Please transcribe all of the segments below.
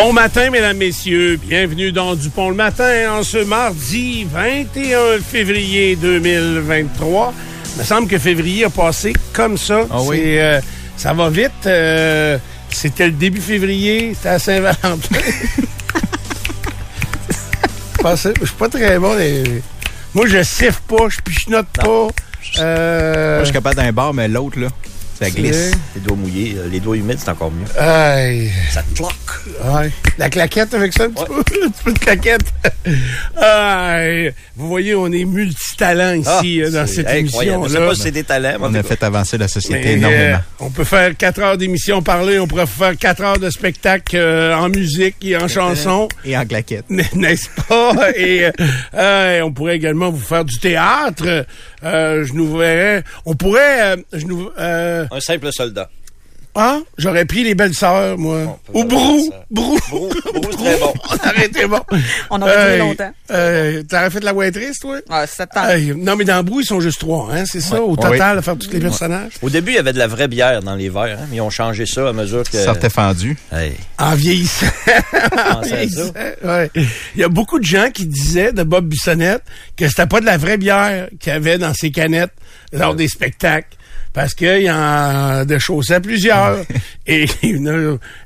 Bon matin, mesdames, messieurs. Bienvenue dans Dupont le matin en ce mardi 21 février 2023. Il me semble que février a passé comme ça. Ah oui? Euh, ça va vite. Euh, c'était le début février. C'était à Saint-Valentin. Je suis pas très bon. les- Moi, je siffle pas, je pichenote pas. Euh, Moi, je suis capable d'un bar, mais l'autre, là, ça glisse. Les doigts mouillés, euh, les doigts humides, c'est encore mieux. Aïe. Ça te cloque. Ouais. La claquette avec ça, un petit peu, un petit peu de claquette. Aïe. Vous voyez, on est multitalent ici euh, dans Ah, cette incroyable. Je sais pas si c'est des talents. On a fait avancer la société Mais, énormément. euh, on peut faire quatre heures d'émission parler, on pourrait faire quatre heures de spectacle euh, en musique et en chanson. Et en claquette. N'est-ce pas? Et euh, euh, on pourrait également vous faire du théâtre. Euh, je nous verrais. On pourrait. euh, je nous. euh, Un simple soldat. ah, j'aurais pris les belles sœurs, moi. Ou Brou. Brou. Brou, c'est très bon. On aurait été bon. On aurait duré longtemps. Euh, T'aurais fait de la waitress, toi? Ah, sept ans. Non, mais dans Brou, ils sont juste trois, hein? C'est ça, au total, à faire tous les personnages? Au début, il y avait de la vraie bière dans les verres, hein, mais ils ont changé ça à mesure que. Ça sortait fendu. Hey, En vieillissant. En ouais. Il y a beaucoup de gens qui disaient de Bob Bissonnette que c'était pas de la vraie bière qu'il y avait dans ses canettes lors des spectacles. Parce qu'il y en déchaussait plusieurs. Et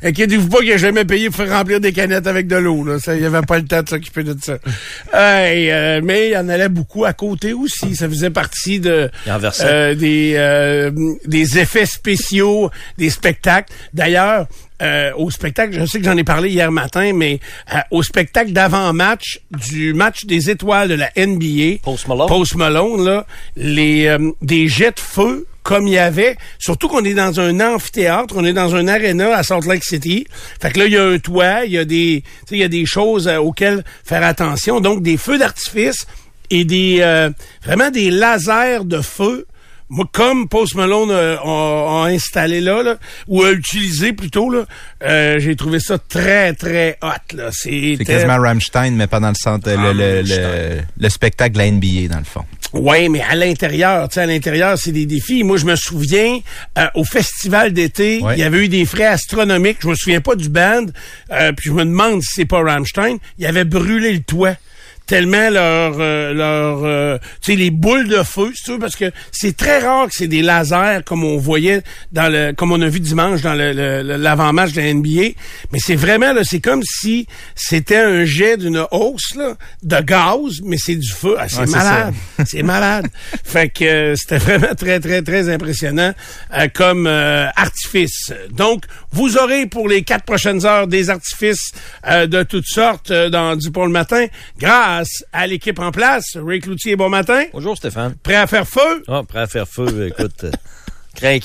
inquiétez-vous pas qu'il a jamais payé pour faire remplir des canettes avec de l'eau. Là. Ça, il avait pas le temps de s'occuper de ça. Euh, mais il y en allait beaucoup à côté aussi. Ça faisait partie de euh, des, euh, des effets spéciaux, des spectacles. D'ailleurs, euh, au spectacle, je sais que j'en ai parlé hier matin, mais euh, au spectacle d'avant-match du match des étoiles de la NBA, Post Malone. Post Malone, là, les, euh, des jets de feu comme il y avait, surtout qu'on est dans un amphithéâtre, on est dans un aréna à Salt Lake City. Fait que là, il y a un toit, il y a des, il y a des choses euh, auxquelles faire attention. Donc, des feux d'artifice et des, euh, vraiment des lasers de feu comme Post Malone euh, a, a installé là, là, ou a utilisé plutôt, là, euh, j'ai trouvé ça très, très hot. Là. C'est quasiment Rammstein, mais pas dans le centre, le, le, le, spectacle de la NBA, dans le fond. Oui, mais à l'intérieur, tu sais, à l'intérieur, c'est des défis. Moi, je me souviens, euh, au festival d'été, il y avait eu des frais astronomiques. Je me souviens pas du band, euh, puis je me demande si c'est pas Rammstein. Il avait brûlé le toit. Tellement leur, euh, leur, euh, tu sais, les boules de feu, veux, parce que c'est très rare que c'est des lasers comme on voyait dans le, comme on a vu dimanche dans le, l'avant-match de la NBA. Mais c'est vraiment, là, c'est comme si c'était un jet d'une hausse, là, de gaz, mais c'est du feu. Ah, c'est Ouais, c'est malade. C'est malade. fait que euh, c'était vraiment très, très, très impressionnant euh, comme euh, artifice. Donc, vous aurez pour les quatre prochaines heures des artifices euh, de toutes sortes euh, dans du pour le matin grâce à l'équipe en place. Ray Cloutier, bon matin. Bonjour Stéphane. Prêt à faire feu? Ah, prêt à faire feu, écoute. euh,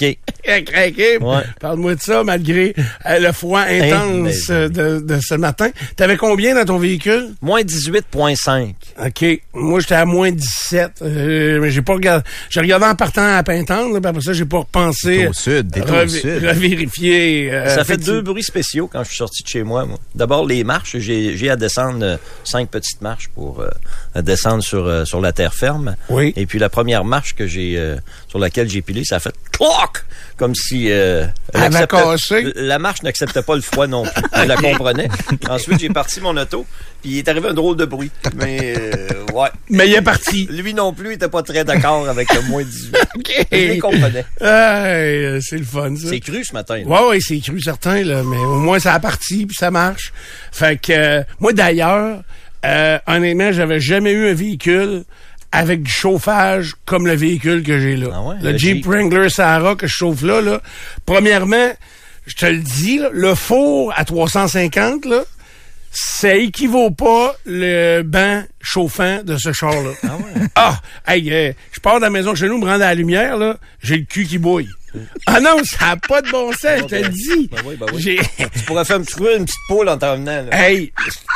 Craqué. Ouais. Parle-moi de ça, malgré euh, le froid intense Hein, euh, de, de ce matin. T'avais combien dans ton véhicule? Moins 18,5. OK. Moi, j'étais à moins 17. Euh, mais j'ai pas regardé. J'ai regardé en partant à Pintendre, puis après ça, j'ai pas repensé. T'es au sud, t'es au sud. Revérifier. euh, Ça fait deux bruits spéciaux quand je suis sorti de chez moi. moi. D'abord, les marches. J'ai à descendre cinq petites marches pour à descendre sur, sur la terre ferme. Oui. Et puis la première marche que j'ai sur laquelle j'ai pilé, ça a fait cloc comme si euh, la marche n'acceptait pas le froid non plus. Je la comprenais. Ensuite, j'ai parti mon auto, puis il est arrivé un drôle de bruit. Mais euh, ouais. Mais il est parti. Lui non plus, il était pas très d'accord avec le moins 18. OK. Je les comprenais. Hey, euh, c'est le fun, ça. C'est cru ce matin. là. Ouais, ouais, c'est cru certain, là, mais au moins ça a parti puis ça marche. Fait que euh, moi d'ailleurs, honnêtement, j'avais jamais eu un véhicule avec du chauffage comme le véhicule que j'ai là. Ah ouais, le, le Jeep, Jeep. Wrangler Sahara que je chauffe là, là. Premièrement, je te le dis, là, le four à 350, là, ça équivaut pas le banc chauffant de ce char-là. Ah ouais? Ah! Hey, euh, je pars de la maison chez nous, me rendre à la lumière, là, j'ai le cul qui bouille. Ah non, ça n'a pas de bon sens, je te le dis. Ben oui, ben oui. Tu pourrais faire me trouver une petite poule en t'en venant. là. Hey,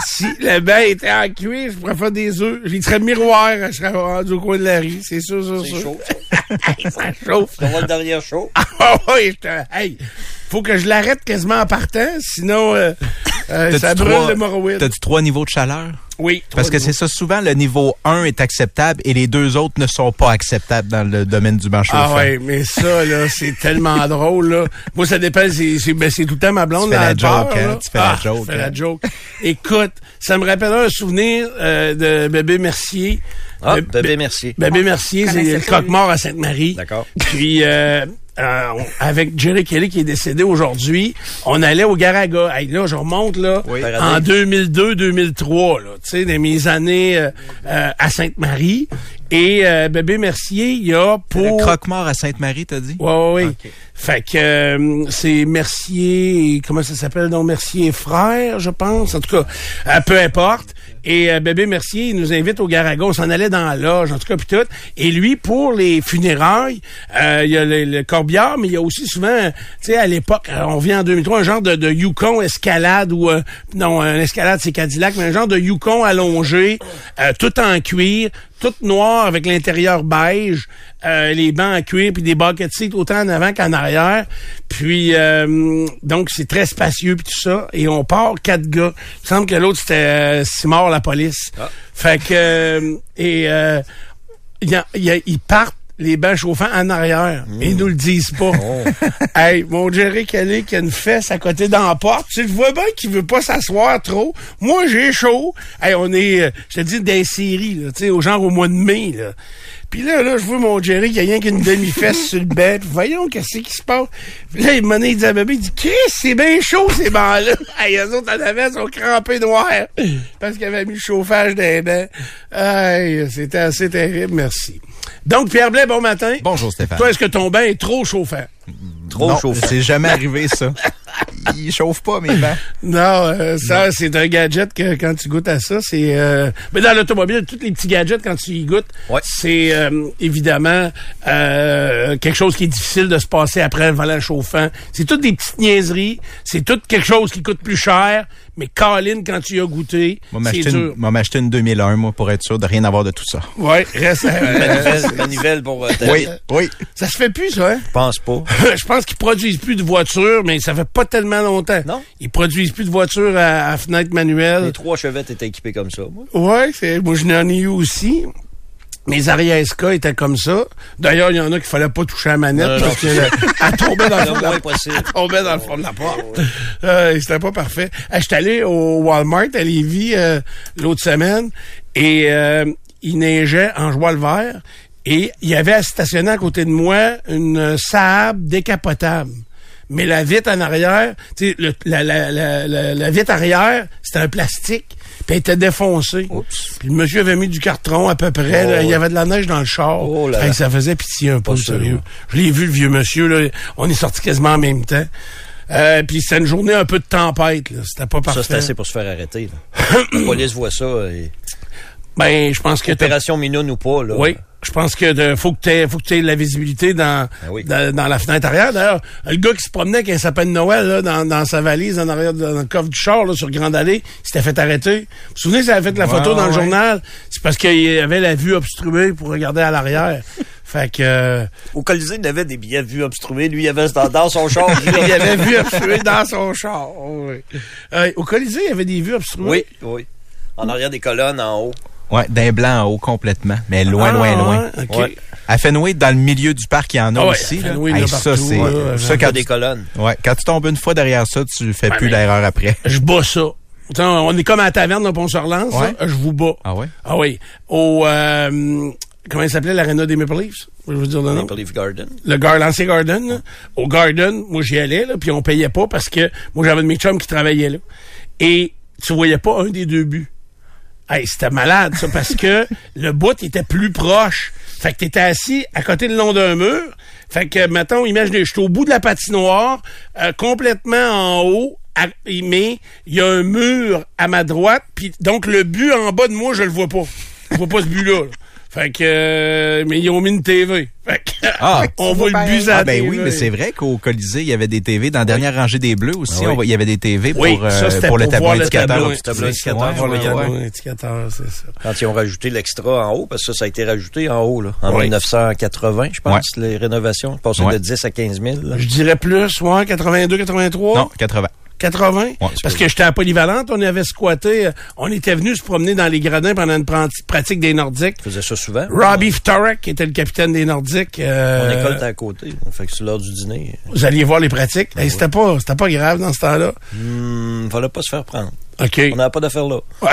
si le bain était en cuir, je pourrais faire des œufs. J'y serais miroir, je serais rendu au coin de la rue, c'est sûr, sûr, C'est sûr. chaud, ça. Hey, ça chauffe. Tu vas le derrière chaud. Ah oui, je te- hey, faut que je l'arrête quasiment en partant, sinon euh, euh, ça brûle trois- le Morrowind. T'as-tu trois niveaux de chaleur? Oui. Parce que c'est ça, souvent, le niveau 1 est acceptable et les deux autres ne sont pas acceptables dans le domaine du chauffant. Ah ouais, mais ça, là, c'est tellement drôle, là. Moi, ça dépend, c'est, c'est, ben, c'est tout le temps ma blonde Tu fais la joke, hein? Tu fais la Ah, joke, fais la hein? joke. Écoute, ça me rappellera un souvenir euh, de bébé Mercier. Ah, Bé- bébé, bé- merci. Bébé Mercier, c'est le croque-mort à Sainte-Marie. D'accord. Puis, euh, euh, on- avec Jerry Kelly qui est décédé aujourd'hui, on allait au Garaga. Hey, là, je remonte là Oui. en 2002-2003, là, tu sais, dans mes années euh, euh, à Sainte-Marie. Et euh, bébé Mercier, il y a pour... Le croque-mort à Sainte-Marie, t'as dit? Ouais, ouais, oui. Fait que euh, c'est Mercier, comment ça s'appelle? Donc Mercier frère, je pense. En tout cas, euh, peu importe. Et euh, bébé Mercier, il nous invite au Garagon. On s'en allait dans la loge, en tout cas, puis tout. Et lui, pour les funérailles, euh, il y a le, le corbillard, mais il y a aussi souvent, tu sais, à l'époque, euh, on vient en 2003, un genre de, de Yukon escalade ou euh, non, un escalade c'est Cadillac, mais un genre de Yukon allongé, euh, tout en cuir, tout noir avec l'intérieur beige, euh, les bancs en cuir puis des bucket seats autant en avant qu'en arrière. Puis euh, donc c'est très spacieux puis tout ça et on part quatre gars. Il me semble que l'autre c'était euh, Simard la police. Fait que euh, et euh, il y a- il y a- ils partent les bancs chauffants en arrière. Mais ils nous le disent pas. hey, mon Jerry Kelly qui a une fesse à côté dans la porte. Tu je vois bien qu'il veut pas s'asseoir trop. Moi, j'ai chaud. Hey, on est, euh, je te dis, des séries, là, tu sais, au genre au mois de mai, là. Puis là, là, je vois mon Jerry qui a rien qu'une demi-fesse sur le banc. Puis voyons, qu'est-ce qui se passe? Puis là, il m'a dit à bébé, il dit, Chris, c'est bien chaud, ces bancs-là. hey, eux autres, en avant, ils sont crampés noirs. Parce qu'ils avaient mis le chauffage des bancs. Hey, c'était assez terrible, merci. Donc, Pierre Blais, bon matin. Bonjour, Stéphane. Toi, est-ce que ton bain est trop chauffant? Trop non, chauffant. c'est jamais arrivé, ça. Il chauffe pas, mes bancs. Non, euh, ça, c'est un gadget que quand tu goûtes à ça, c'est... euh, mais dans l'automobile, tous les petits gadgets, quand tu y goûtes, Ouais. c'est euh, évidemment euh, quelque chose qui est difficile de se passer après le volant chauffant. C'est toutes des petites niaiseries. C'est tout quelque chose qui coûte plus cher. Mais Colin, quand tu y as goûté, Moi, c'est m'acheter dur. une, moi, m'acheter une 2001, moi, pour être sûr de rien avoir de tout ça. Ouais, reste... euh, Manivelle, manivelle pour euh, Oui, oui. ça se fait plus, ça, hein? Je pense pas. je pense qu'ils produisent plus de voitures, mais ça fait pas tellement longtemps. Non? Ils produisent plus de voitures à, à fenêtre manuelle. Les trois chevettes étaient équipés comme ça, moi. Ouais, c'est, moi, je n'en ai eu aussi. Mes SK étaient comme ça. D'ailleurs, il y en a qu'il fallait pas toucher à la manette non, parce qu'elle elle tombait dans le Le fond de la elle tombait dans le fond de la porte. Euh, c'était pas parfait. Euh, J'étais allé au Walmart à Lévis euh, l'autre semaine et euh, il neigeait en joie le vert et il y avait stationné à côté de moi une Saab décapotable. Mais la vitre en arrière, tu sais, la, la, la, la vitre arrière, c'était un plastique, puis elle était défoncée. Puis le monsieur avait mis du carton à peu près, là, Oh, il y avait de la neige dans le char. Oh là là. Hey, ça faisait pitié un peu, sérieux. Je l'ai vu, le vieux monsieur, là. On est sortis quasiment en même temps. Euh, puis c'était une journée un peu de tempête. C'était pas parfait. Ça, c'est assez pour se faire arrêter. là. La police voit ça. Et... Ben, je pense que t'as- Opération Minoune ou pas, là. Oui. Je pense que de- faut que tu faut que aies de la visibilité dans, Ben oui. dans, dans la fenêtre arrière. D'ailleurs, le gars qui se promenait avec un sapin de Noël là, dans, dans sa valise en arrière dans le coffre du char là, sur Grande Allée, il s'était fait arrêter. Vous vous souvenez, ça avait fait la photo dans le journal? C'est parce qu'il avait la vue obstruée pour regarder à l'arrière. fait que euh, Au Colisée, il avait des billets de vue obstrués. Lui, il avait dans, dans son char. il avait vue obstruée dans son char. Oui. Euh, au Colisée, il y avait des vues obstruées? oui, oui. En arrière des colonnes, en haut. Ouais, d'un blanc en haut complètement, mais loin, Ah, loin, loin. ouais, ok. Ouais. À Fenway, dans le milieu du parc, il y en a Ah ouais, aussi. là. Fenway, Hey, ça, c'est, ça, quand des colonnes. ouais, quand tu tombes une fois derrière ça, tu fais plus l'erreur après. Je bats ça. T'sais, on est comme à la taverne, là, on se relance. Je vous bats. Ah ouais? Ah oui. Au, euh, comment il s'appelait, l'aréna des Maple Leafs? Je veux dire le nom. Maple Leaf Garden. Le Gar, l'ancien Garden. là. Au Garden, moi, j'y allais, là, puis on payait pas parce que moi, j'avais de mes chums qui travaillaient là. Et tu voyais pas un des deux buts. Hey, c'était malade, ça, parce que le bout était plus proche. Fait que t'étais assis à côté le long d'un mur. Fait que, mettons, imaginez, j'étais au bout de la patinoire, euh, complètement en haut, mais il y a un mur à ma droite, puis donc le but en bas de moi, je le vois pas. Je vois pas ce but-là. là. Fait que, euh, mais ils ont mis une TV. Fait que, Ah. on voit le but à Ah ben oui, mais c'est vrai qu'au Colisée, il y avait des TV. Dans la dernière rangée des Bleus aussi, Ah oui. on voit- il y avait des TV pour, Oui, euh, ça, c'était pour le pour tableau voir le indicateur. tableau. Le tableau indicateur, Ouais, Voir le tableau indicateur, c'est ça. Quand ils ont rajouté l'extra en haut, parce que ça, ça a été rajouté en haut, là, en Oui. 1980, je pense, les rénovations, passé Ouais. de 10 à 15 000. là. Je dirais plus, ouais, 82, 83. Non, 80. 80. c'est parce que j'étais à Polyvalente, on avait squatté, euh, on était venu se promener dans les gradins pendant une pratique des Nordiques. On faisait ça souvent? Robbie Ftorek, qui était le capitaine des Nordiques, euh, Mon école était à côté. Fait que c'est l'heure du dîner. vous alliez voir les pratiques. Hey, c'était pas, c'était pas grave dans ce temps-là. Hmm, fallait pas se faire prendre. OK. On n'avait pas d'affaires là.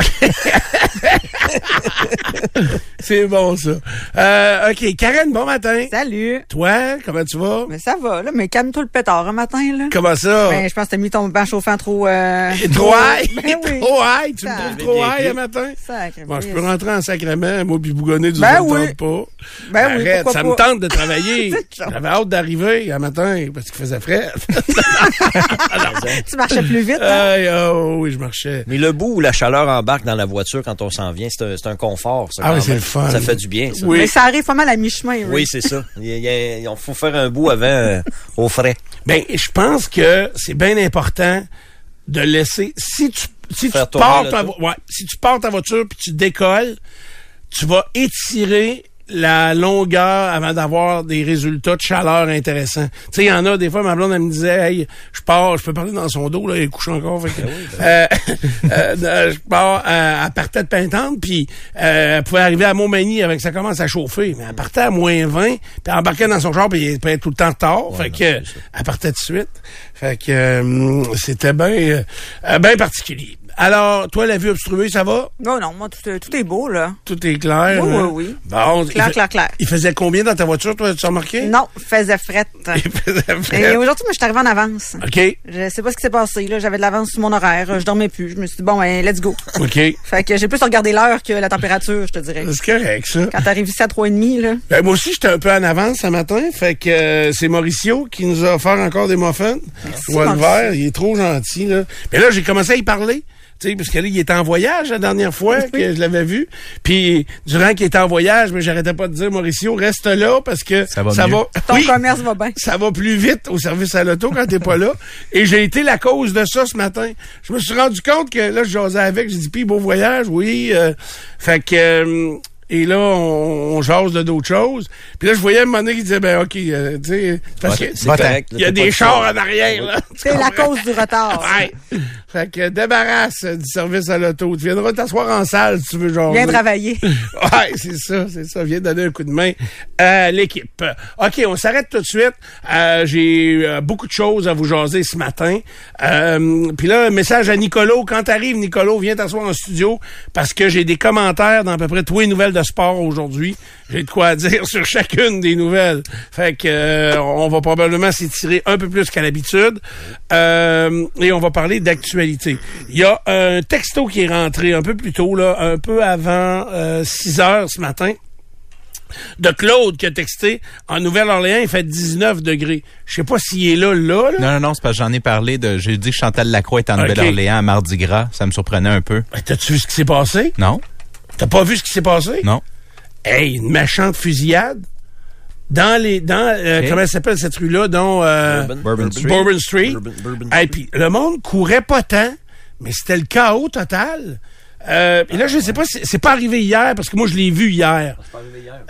C'est bon, ça. Euh, OK. Karen, bon matin. Salut. Toi, comment tu vas? Mais ça va, là. Mais calme-toi le pétard un matin, là. Comment ça? Ben, je pense que t'as mis ton bain chauffant trop... Euh, trop high? Ben oui. Trop high? Tu me Ça- trouves trop high le matin? Sacré Bon, je peux rentrer en sacrement, moi, puis bougonner du Ben oui. pas. Ben oui, Arrête, pourquoi ça pas. me tente de travailler. J'avais hâte d'arriver un matin parce qu'il faisait frais. Tu marchais plus vite, hein? Aïe, oh, oui, je marchais. Mais le bout où la chaleur embarque dans la voiture quand on s'en vient, c'est un, confort. Ça, Ah oui, c'est le fun. Ça fait du bien, ça. Oui. Mais ça arrive pas mal à mi-chemin, oui. Oui, c'est ça. Il, faut faire un bout avant euh, au frais. Ben, je pense que c'est bien important de laisser. Si tu, si tu Faire pars ta, ouais, si tu pars ta voiture puis tu décolles, tu vas étirer la longueur avant d'avoir des résultats de chaleur intéressants. Tu sais, il y en a des fois, ma blonde, elle me disait, hey, je pars, je peux parler dans son dos, là, il couche encore. Fait que, euh, euh, je pars, euh, elle partait de Pintante, puis euh, elle pouvait arriver à Montmagny avec ça commence à chauffer. Mais elle partait à moins 20, puis elle embarquait dans son char, puis elle était tout le temps tard. fait que, elle partait de suite. Fait que euh, c'était bien euh, bien particulier. Alors, toi, la vue obstruée, ça va? Non, non, moi, tout, tout est beau, là. Tout est clair? Oui, hein? oui, oui. Bon, il Clair, clair, clair. Il faisait combien dans ta voiture, toi, tu as remarqué? Non, faisait frette. Il faisait Et frais. aujourd'hui, moi, je suis arrivée en avance. OK, Je sais pas ce qui s'est passé, là. J'avais de l'avance sur mon horaire. Je dormais plus. Je me suis dit, bon, ben, let's go. OK. Fait que j'ai plus regardé l'heure que la température, je te dirais. C'est correct, ça. Quand t'arrives ici à 3,5, là. Ben, moi aussi, j'étais un peu en avance ce matin. Fait que euh, c'est Mauricio qui nous a offert encore des muffins. Le Mauricio. il est trop gentil, là. Mais là, j'ai commencé à y parler. Tu sais, parce que là, il était en voyage la dernière fois que je l'avais vu. Puis, durant qu'il était en voyage, mais j'arrêtais pas de dire, Mauricio, reste là parce que Ça va mieux. Ton Oui, commerce va bien. ça va plus vite au service à l'auto quand t'es pas là. Et j'ai été la cause de ça ce matin. Je me suis rendu compte que là, je jasais avec, j'ai dit, puis beau voyage, oui. euh, fait que... euh, et là, on, on jase de d'autres choses. Puis là, je voyais un moment donné qui disait, ben OK, euh, tu sais, parce Ouais, que il y a des chars en arrière, là. Tu C'est la cause du retard. Ouais. Fait que débarrasse du service à l'auto. Tu viendras t'asseoir en salle si tu veux jaser. Viens travailler. Ouais, c'est ça, c'est ça. Viens donner un coup de main à l'équipe. OK, on s'arrête tout de suite. Euh, J'ai euh, beaucoup de choses à vous jaser ce matin. Euh, Puis là, un message à Nicolo. Quand t'arrives, Nicolo, viens t'asseoir en studio parce que j'ai des commentaires dans à peu près tous les nouvelles de sport aujourd'hui. J'ai de quoi dire sur chacune des nouvelles. Fait que euh, on va probablement s'étirer un peu plus qu'à l'habitude. Euh, et on va parler d'actualité. Il y a un texto qui est rentré un peu plus tôt, là, un peu avant euh, 6 heures ce matin de Claude qui a texté en Nouvelle-Orléans, il fait 19 degrés. Je sais pas s'il est là, là, là. Non, non, non, c'est parce que j'en ai parlé de. J'ai dit que Chantal Lacroix est en. Nouvelle-Orléans à Mardi Gras. Ça me surprenait un peu. Ben, T'as-tu vu ce qui s'est passé? Non? T'as pas vu ce qui s'est passé? Non? Hey, une méchante fusillade. Dans les, dans, euh, comment elle s'appelle cette rue-là, dont, euh, Bourbon, Bourbon Street. Bourbon Street? Bourbon- Bourbon Et puis, le monde courait pas tant, mais c'était le chaos total. Euh, et là, je sais pas, si- c'est pas arrivé hier, parce que moi, je l'ai vu hier.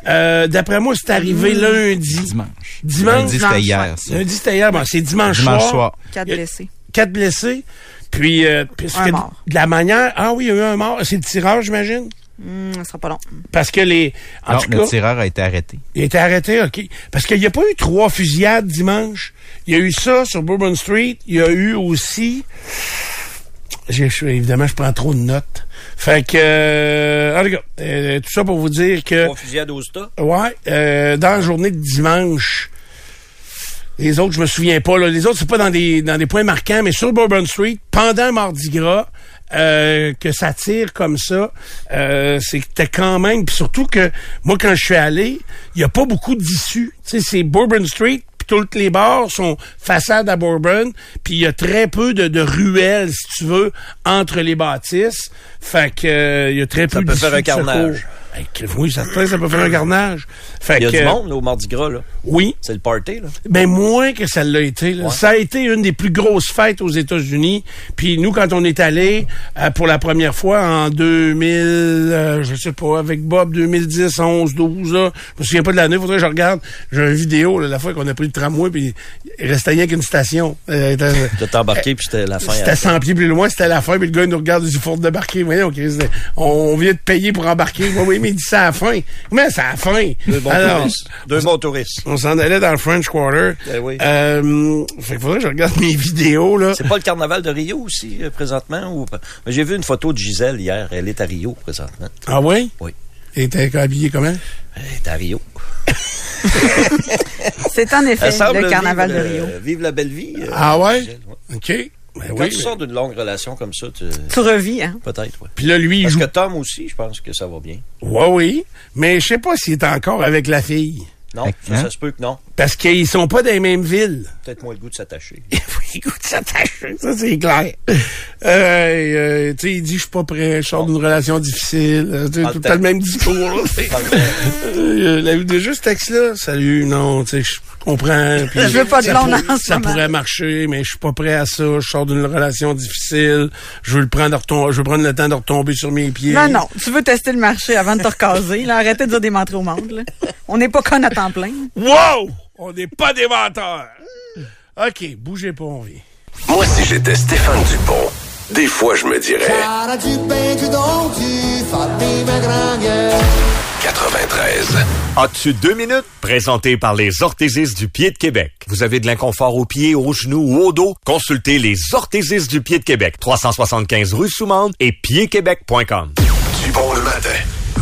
Euh, D'après moi, c'est arrivé lundi. Dimanche. Dimanche, Lundi, dimanche, c'était hier, ça. Lundi, c'était hier. Bon, c'est dimanche, Dimanche soir. soir. Quatre blessés. Quatre blessés. Puis, euh, parce Un mort. de la manière... Ah oui, il y a eu un mort. C'est le tireur, j'imagine? Hum, ça sera pas long. Parce que les... En Non, tout le cas, tireur a été arrêté. il a été arrêté, OK. Parce qu'il n'y a pas eu trois fusillades dimanche. Il y a eu ça sur Bourbon Street. Il y a eu aussi... Évidemment, je prends trop de notes. Fait que... Euh, en tout cas, euh, tout ça pour vous dire que... Trois fusillades au. Ouais, euh, dans la journée de dimanche. Les autres, je me souviens pas. Là. Les autres, c'est pas dans des dans des points marquants, mais sur Bourbon Street, pendant Mardi Gras, euh, que ça tire comme ça, euh, c'était quand même. Puis surtout que moi, quand je suis allé, il y a pas beaucoup d'issues. Tu sais, c'est Bourbon Street, puis toutes les bars sont façade à Bourbon, puis il y a très peu de, de ruelles, si tu veux, entre les bâtisses. Fait que euh, il y a très peu peut de faire un carnage. Oui, ça, ça peut faire un carnage. Fait Il y a que, du monde là, au Mardi Gras, là. Oui, C'est le party, là. ben moins que ça l'a été. là. Ouais. Ça a été une des plus grosses fêtes aux États-Unis. Puis nous, quand on est allé euh, pour la première fois en 2000, euh, je sais pas, avec Bob 2010, 11, 12, là, je me souviens pas de l'année. Faudrait que je regarde. J'ai une vidéo là, la fois qu'on a pris le tramway puis il restait rien qu'une station. Euh, était- De t'embarquer, puis c'était la fin. c'était à- 100 pieds plus loin, c'était la fin, puis le gars il nous regarde, il dit, faut débarquer. Voyons, Chris, on vient de payer pour embarquer. Oui, mais il dit, c'est à la fin. Mais c'est à la fin? Deux bons Alors, touristes. Deux bons touristes. on s'en allait dans le French Quarter. Eh oui. Euh, fait qu'il faudrait que je regarde mes vidéos, là. C'est pas le carnaval de Rio aussi, euh, présentement? Ou... J'ai vu une photo de Gisèle hier. Elle est à Rio, présentement. Ah oui? Oui. Et t'es habillé comment? Elle est à Rio. C'est en effet le carnaval de Rio. euh, Vivre la belle vie. euh, Ah ouais? Gisèle, ouais. OK. Ben Quand oui. tu mais- sors d'une longue relation comme ça, tu... Tu revis, hein? peut-être, ouais. Puis là, lui, il Parce joue. que Tom aussi, je pense que ça va bien. Oui, oui. Mais je sais pas s'il est encore avec la fille. Non, Hein? ça, ça se peut que non. Parce qu'ils sont pas dans les mêmes villes. Peut-être moins le goût de s'attacher. Écoute, ça tâche. Ça, c'est clair. Euh, euh, tu sais, il dit, je suis pas prêt, je sors d'une relation difficile. Tu tout le le temps le même discours. là. Le. Euh, la déjà ce texte-là, salut, non, tu sais, je comprends. puis Je veux pas de ça blonde pour- en ce Ça moment. pourrait marcher, mais je suis pas prêt à ça. Je sors d'une relation difficile. Je veux le prendre, de retom- je veux prendre le temps de retomber sur mes pieds. Non, non. Tu veux tester le marché avant de te recaser. Là. Arrêtez de dire des au monde. Là. On n'est pas con à temps plein. Wow! On n'est pas des menteurs. OK, bougez pas, on vient. Moi, si j'étais Stéphane Dupont, des fois, je me dirais Cara de peito dom tu fammi me grangue 93. As-tu deux minutes? Présenté par les orthésistes du pied de Québec. Vous avez de l'inconfort aux pieds, aux genoux ou au dos? Consultez les orthésistes du pied de Québec. 375 rue Soumande et piedquebec.com. Dupont le matin.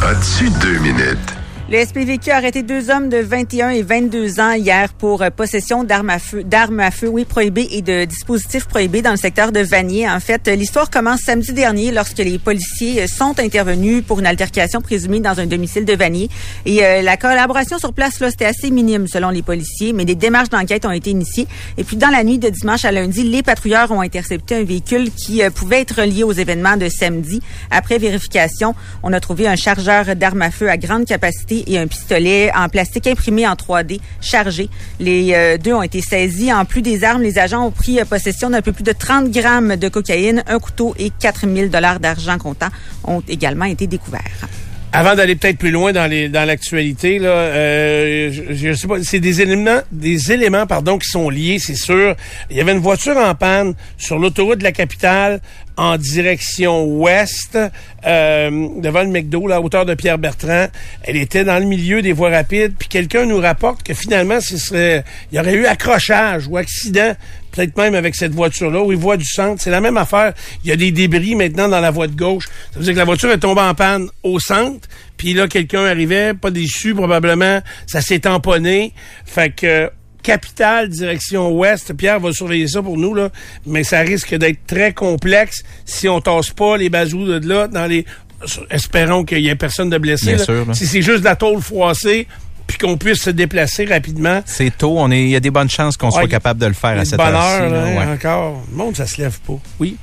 As-tu deux minutes? Le SPVQ a arrêté deux hommes de 21 et 22 ans hier pour euh, possession d'armes à feu, d'armes à feu, oui, prohibées et de dispositifs prohibés dans le secteur de Vanier. En fait, euh, l'histoire commence samedi dernier lorsque les policiers euh, sont intervenus pour une altercation présumée dans un domicile de Vanier. Et la collaboration sur place, là, c'était assez minime selon les policiers, mais des démarches d'enquête ont été initiées. Et puis, dans la nuit de dimanche à lundi, les patrouilleurs ont intercepté un véhicule qui pouvait être lié aux événements de samedi. Après vérification, on a trouvé un chargeur d'armes à feu à grande capacité et un pistolet en plastique imprimé en 3D chargé. Les euh, deux ont été saisis. En plus des armes, les agents ont pris euh, possession d'un peu plus de 30 grammes de cocaïne, un couteau et 4000 dollars d'argent comptant ont également été découverts. Avant d'aller peut-être plus loin dans les dans l'actualité là, euh, je, je sais pas, c'est des éléments des éléments pardon qui sont liés, c'est sûr. Il y avait une voiture en panne sur l'autoroute de la capitale en direction ouest euh, devant le McDo là, à hauteur de Pierre Bertrand. Elle était dans le milieu des voies rapides, puis quelqu'un nous rapporte que finalement ce serait il y aurait eu accrochage ou accident peut-être même avec cette voiture-là, ou voie du centre, c'est la même affaire. Il y a des débris maintenant dans la voie de gauche. Ça veut dire que la voiture est tombée en panne au centre, puis là, quelqu'un arrivait, pas déçu probablement, ça s'est tamponné. Fait que capitale, direction ouest. Pierre va surveiller ça pour nous, là. Mais ça risque d'être très complexe si on tasse pas les bazous de là dans les... Espérons qu'il y ait personne de blessé. Bien là. sûr, là. Si c'est juste de la tôle froissée, puis qu'on puisse se déplacer rapidement, C'est tôt, on est, il y a des bonnes chances qu'on soit capable de le faire à cette bonne heure, là, là, ouais. encore. Le monde, ça se lève pas. Oui.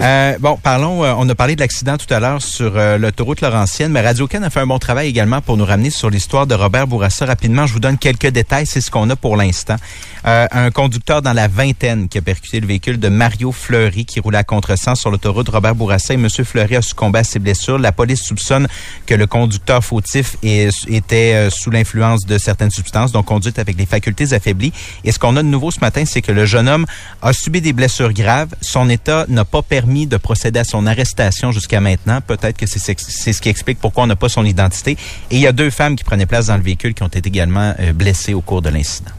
Euh, bon, parlons, euh, on a parlé de l'accident tout à l'heure sur euh, l'autoroute Laurentienne, mais Radio Can a fait un bon travail également pour nous ramener sur l'histoire de Robert Bourassa. Rapidement, je vous donne quelques détails, c'est ce qu'on a pour l'instant. Un conducteur dans la vingtaine qui a percuté le véhicule de Mario Fleury qui roulait à contresens sur l'autoroute Robert Bourassa et M. Fleury a succombé à ses blessures. La police soupçonne que le conducteur fautif est- était sous l'influence de certaines substances, donc conduite avec les facultés affaiblies. Et ce qu'on a de nouveau ce matin, c'est que le jeune homme a subi des blessures graves. Son état n'a pas permis de procéder à son arrestation jusqu'à maintenant. Peut-être que c'est ce qui explique pourquoi on n'a pas son identité. Et il y a deux femmes qui prenaient place dans le véhicule qui ont été également euh, blessées au cours de l'incident.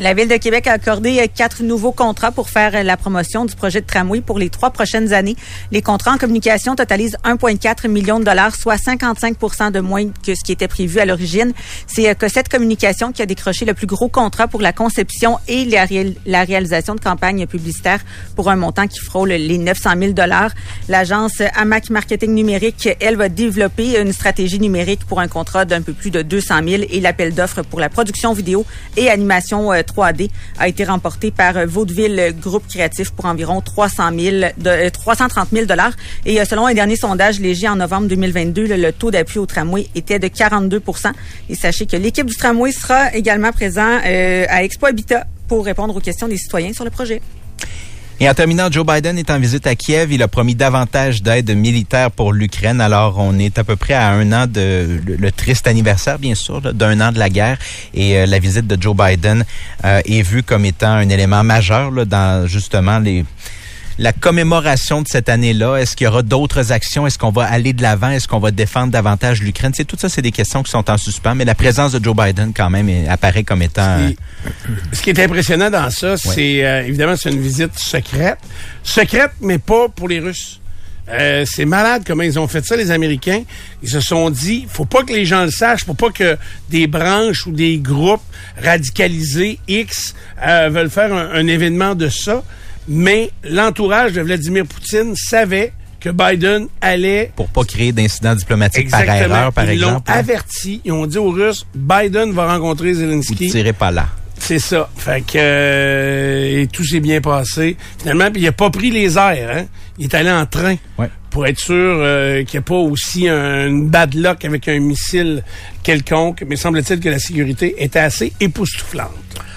La Ville de Québec a accordé euh, quatre nouveaux contrats pour faire euh, la promotion du projet de tramway pour les trois prochaines années. Les contrats en communication totalisent 1,4 million de dollars, soit 55 de moins que ce qui était prévu à l'origine. C'est euh, Cossette Communication qui a décroché le plus gros contrat pour la conception et la, la réalisation de campagnes publicitaires pour un montant qui frôle les 900 000 dollars. L'agence AMAC Marketing Numérique, elle, va développer une stratégie numérique pour un contrat d'un peu plus de 200 000 et l'appel d'offres pour la production vidéo et animation 3D a été remporté par euh, Vaudeville Groupe Créatif pour environ 300 000 de, euh, 330 000 dollars. Et euh, selon un dernier sondage léger en novembre 2022, le, taux d'appui au tramway était de 42% Et sachez que l'équipe du tramway sera également présent euh, à Expo Habitat pour répondre aux questions des citoyens sur le projet. Et en terminant, Joe Biden est en visite à Kiev. Il a promis davantage d'aide militaire pour l'Ukraine. Alors, on est à peu près à un an de le, triste anniversaire, bien sûr, d'un an de la guerre. Et euh, la visite de Joe Biden euh, est vue comme étant un élément majeur là, dans justement les la commémoration de cette année-là? Est-ce qu'il y aura d'autres actions? Est-ce qu'on va aller de l'avant? Est-ce qu'on va défendre davantage l'Ukraine? C'est tout ça, c'est des questions qui sont en suspens. Mais la présence de Joe Biden, quand même, apparaît comme étant... euh, Ce qui est impressionnant dans ça, c'est euh, évidemment c'est une visite secrète. Secrète, mais pas pour les Russes. Euh, c'est malade comment ils ont fait ça, les Américains. Ils se sont dit, faut pas que les gens le sachent, faut pas que des branches ou des groupes radicalisés X euh, veulent faire un, un événement de ça. Mais l'entourage de Vladimir Poutine savait que Biden allait pour pas créer d'incidents diplomatiques par erreur, par ils l'ont exemple. hein. averti. Ils ont dit aux Russes, Biden va rencontrer Vous Zelensky. ne tirez pas là. C'est ça. Fait que euh, et tout s'est bien passé. Finalement, puis il a pas pris les airs. Hein? Il est allé en train Ouais. pour être sûr euh, qu'il n'y ait pas aussi un, une bad luck avec un missile quelconque. Mais semble-t-il que la sécurité était assez époustouflante.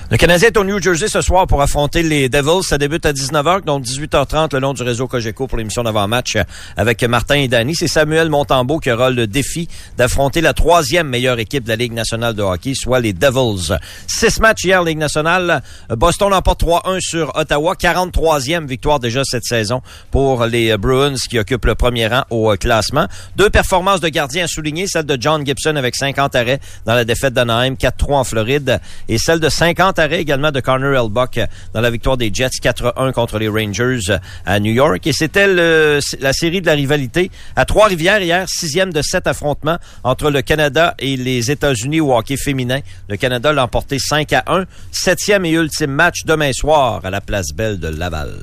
Le Canadien est au New Jersey ce soir pour affronter les Devils. Ça débute à 19h, donc 18h30 le long du réseau Cogeco pour l'émission d'avant-match avec Martin et Danny. C'est Samuel Montembeau qui aura le défi d'affronter la troisième meilleure équipe de la Ligue nationale de hockey, soit les Devils. Six matchs hier, Ligue nationale. Boston l'emporte 3-1 sur Ottawa. 43e victoire déjà cette saison pour les Bruins qui occupent le premier rang au classement. Deux performances de gardiens à souligner, celle de John Gibson avec 50 arrêts dans la défaite d'Anaheim, 4-3 en Floride, et celle de 50 arrêts également de Connor Elbuck dans la victoire des Jets 4-1 contre les Rangers à New York. Et c'était la série de la rivalité à Trois-Rivières hier, sixième de sept affrontements entre le Canada et les États-Unis au hockey féminin. Le Canada l'a emporté 5 à 1. Septième et ultime match demain soir à la place Belle de Laval.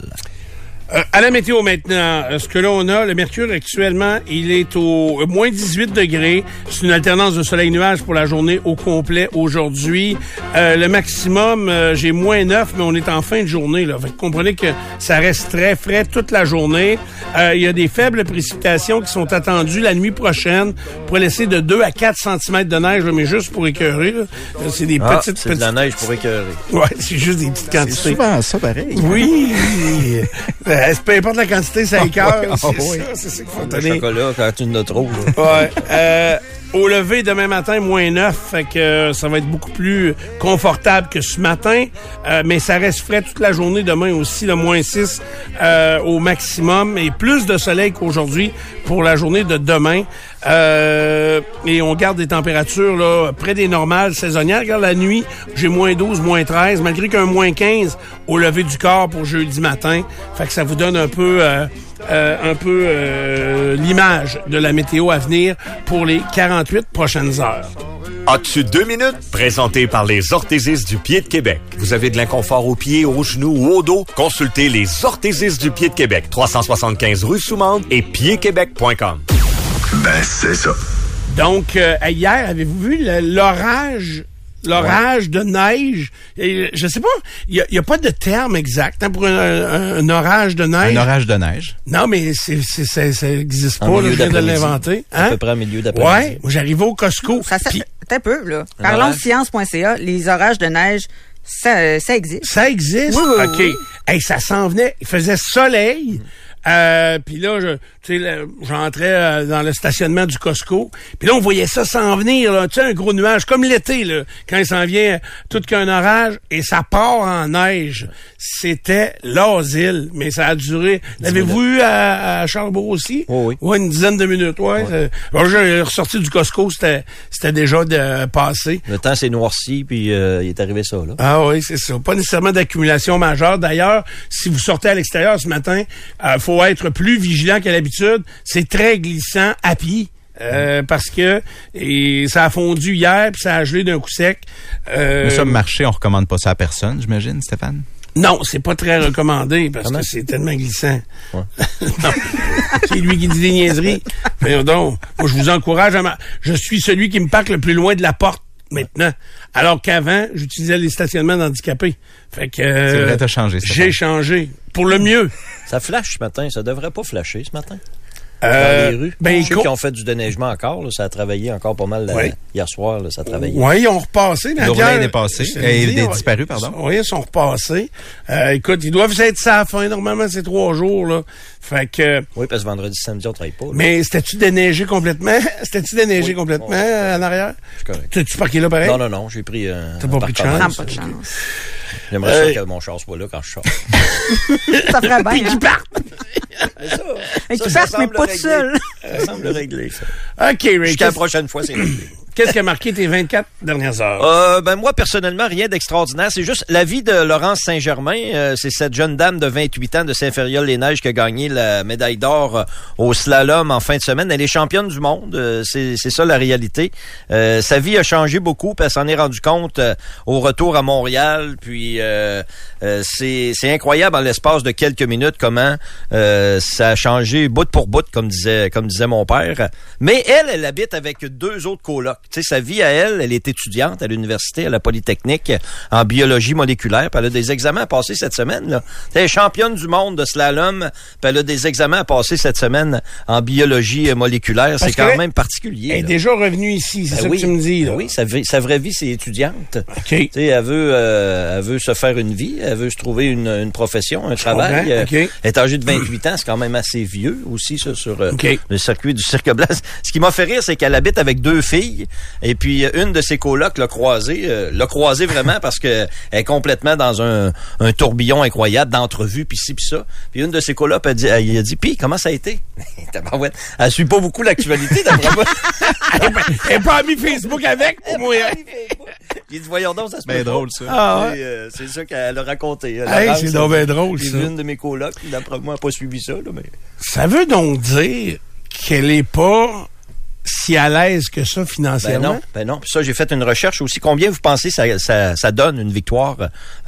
Euh, à la météo maintenant, euh, ce que là on a, le mercure actuellement, il est au euh, moins 18 degrés. C'est une alternance de soleil-nuage pour la journée au complet aujourd'hui. Euh, le maximum, euh, j'ai moins 9, mais on est en fin de journée. Là. Fait que comprenez que ça reste très frais toute la journée. Euh, il y a des faibles précipitations qui sont attendues la nuit prochaine pour laisser de 2 à 4 cm de neige, là, mais juste pour écœurer. là. C'est des Ah, petites, c'est de la petites... neige pour écœurer. Ouais, c'est juste des petites quantités. ça, pareil. Oui. Euh, peu importe la quantité, ça écœure. ouais, ah c'est oui. ça, c'est ça qu'il faut Le chocolat, quand tu en as trop. là. Ouais. Euh, au lever demain matin, moins 9, fait que euh, ça va être beaucoup plus confortable que ce matin, Euh, mais ça reste frais toute la journée demain aussi, le moins 6 euh, au maximum, et plus de soleil qu'aujourd'hui pour la journée de demain. Et on garde des températures là près des normales saisonnières. Regarde la nuit, j'ai moins 12, moins 13, malgré qu'un moins 15 au lever du corps pour jeudi matin. Fait que ça vous donne un peu... euh, un peu euh, l'image de la météo à venir pour les 48 prochaines heures. As-tu deux minutes? Présenté par les orthésistes du pied de Québec. Vous avez de l'inconfort aux pieds, aux genoux ou au dos? Consultez les orthésistes du pied de Québec. 375 rue Soumande et piedquebec.com. Ben, c'est ça. Donc, euh, hier, avez-vous vu le- l'orage? De neige, Et, je sais pas, il n'y a, pas de terme exact hein, pour un, un- un orage de neige? Un orage de neige. Non, mais c'est, c'est, c'est- ça n'existe pas, là, milieu je viens de l'inventer. À Hein? peu près en milieu d'après-midi. Ouais, moi j'arrivais au Costco. Ça, ça, un peu, là. Un Parlons de orage? science.ca. Les orages de neige, ça, ça existe. Ça existe? Oui, oui, OK. oui. Hey, ça s'en venait. Il faisait soleil. Euh, puis là, je, tu sais, là, j'entrais euh, dans le stationnement du Costco. Puis là, on voyait ça s'en venir, là. Tu sais, un gros nuage, comme l'été, là, quand il s'en vient tout qu'un orage, et ça part en neige. C'était l'asile, mais ça a duré. L'avez-vous eu à, à Charlebourg aussi? Oh oui. Ouais, une dizaine de minutes, ouais. Euh, Alors, j'ai ressorti du Costco, c'était, c'était déjà de, passé. Le temps s'est noirci, puis euh, il est arrivé ça. Là. Ah oui, c'est ça. Pas nécessairement d'accumulation majeure. D'ailleurs, si vous sortez à l'extérieur ce matin, il faut être plus vigilant qu'à l'habitude. C'est très glissant à pied. euh, parce que et ça a fondu hier puis ça a gelé d'un coup sec. Euh, Mais ça, marché, on recommande pas ça à personne, j'imagine, Stéphane? non, c'est pas très recommandé parce Comment? que c'est tellement glissant. Ouais. c'est lui qui dit des niaiseries. Mais donc, moi je vous encourage à ma... Je suis celui qui me parque le plus loin de la porte maintenant. Alors qu'avant, j'utilisais les stationnements d'handicapés. Fait que... euh, C'est vrai, t'as changé. J'ai changé. Pour le mieux. Ça flash ce matin. Ça devrait pas flasher ce matin. Euh, dans les rues. ben, Ceux qui ont fait du déneigement encore, là, ça a travaillé encore pas mal là, Oui. hier soir. Là, ça a travaillé. Oui, ils ont repassé. la est Euh, il est disparu, pardon. Oui, ils sont repassés. Euh, écoute, ils doivent être ça à la fin. Normalement, c'est trois jours. Là. Fait que... Oui, parce que vendredi, samedi, on travaille pas. là. Mais c'était-tu déneigé complètement? C'était-tu déneigé Oui. complètement euh, en arrière? C'est correct. T'as-tu parqué là pareil? Non, non, non, j'ai pris euh, T'as pas pris de chance? Prends pas de chance. J'aimerais Hey. ça que mon char soit là quand je sors. Ça ferait bien. Puis hein. qui part! Et Ça, ça parte, mais semble pas tout seul. Ça semble réglé, ça. OK, Ray. Jusqu'à la prochaine fois, c'est réglé. Qu'est-ce qui a marqué tes 24 dernières heures? Euh, ben moi personnellement rien d'extraordinaire, c'est juste la vie de Laurence Saint-Germain, Euh, c'est cette jeune dame de 28 ans de Saint-Fériol-les-Neiges qui a gagné la médaille d'or euh, au slalom en fin de semaine. Elle est championne du monde, euh, c'est ça la réalité. Euh, sa vie a changé beaucoup, puis elle s'en est rendu compte au retour à Montréal, puis c'est incroyable en l'espace de quelques minutes comment ça a changé bout pour bout comme disait comme disait mon père. Mais elle, elle habite avec deux autres colocs. Tu sais, sa vie à elle, elle est étudiante à l'université, à la Polytechnique, en biologie moléculaire. Puis elle a des examens à passer cette semaine. Là. Elle est championne du monde de slalom. Puis elle a des examens à passer cette semaine en biologie moléculaire. C'est quand même particulier. Elle est là. déjà revenue ici, c'est Ben ça oui, que tu me dis. Là. ben oui, sa, vraie vie, c'est étudiante. OK. Tu sais, elle veut, euh, elle veut se faire une vie, elle veut se trouver une, une profession, un travail. Euh. Elle est âgée de 28 ans, c'est quand même assez vieux aussi, ça, sur euh, le circuit du Cirque Blas. Ce qui m'a fait rire, c'est qu'elle habite avec deux filles, et puis euh, une de ses colocs l'a croisée, euh, l'a croisée vraiment parce que elle est complètement dans un, un tourbillon incroyable d'entrevues, puis ci, puis ça. Puis une de ses colocs, elle, dit, elle, a dit, puis comment ça a été? Elle suit pas beaucoup l'actualité, d'après moi. Elle n'a pas mis Facebook avec pour moi. hein? J'ai dit, voyons donc, ça se Ben pas. drôle, ça. Ah, Et, euh, c'est ça qu'elle a raconté. Hey, c'est donc bien drôle, ça. une de mes colocs, d'après moi, elle n'a pas suivi ça. Là, mais... Ça veut donc dire qu'elle est pas si à l'aise que ça Ben financièrement? non, ben non. Puis ça, j'ai fait une recherche aussi. Combien vous pensez ça, ça, ça donne une victoire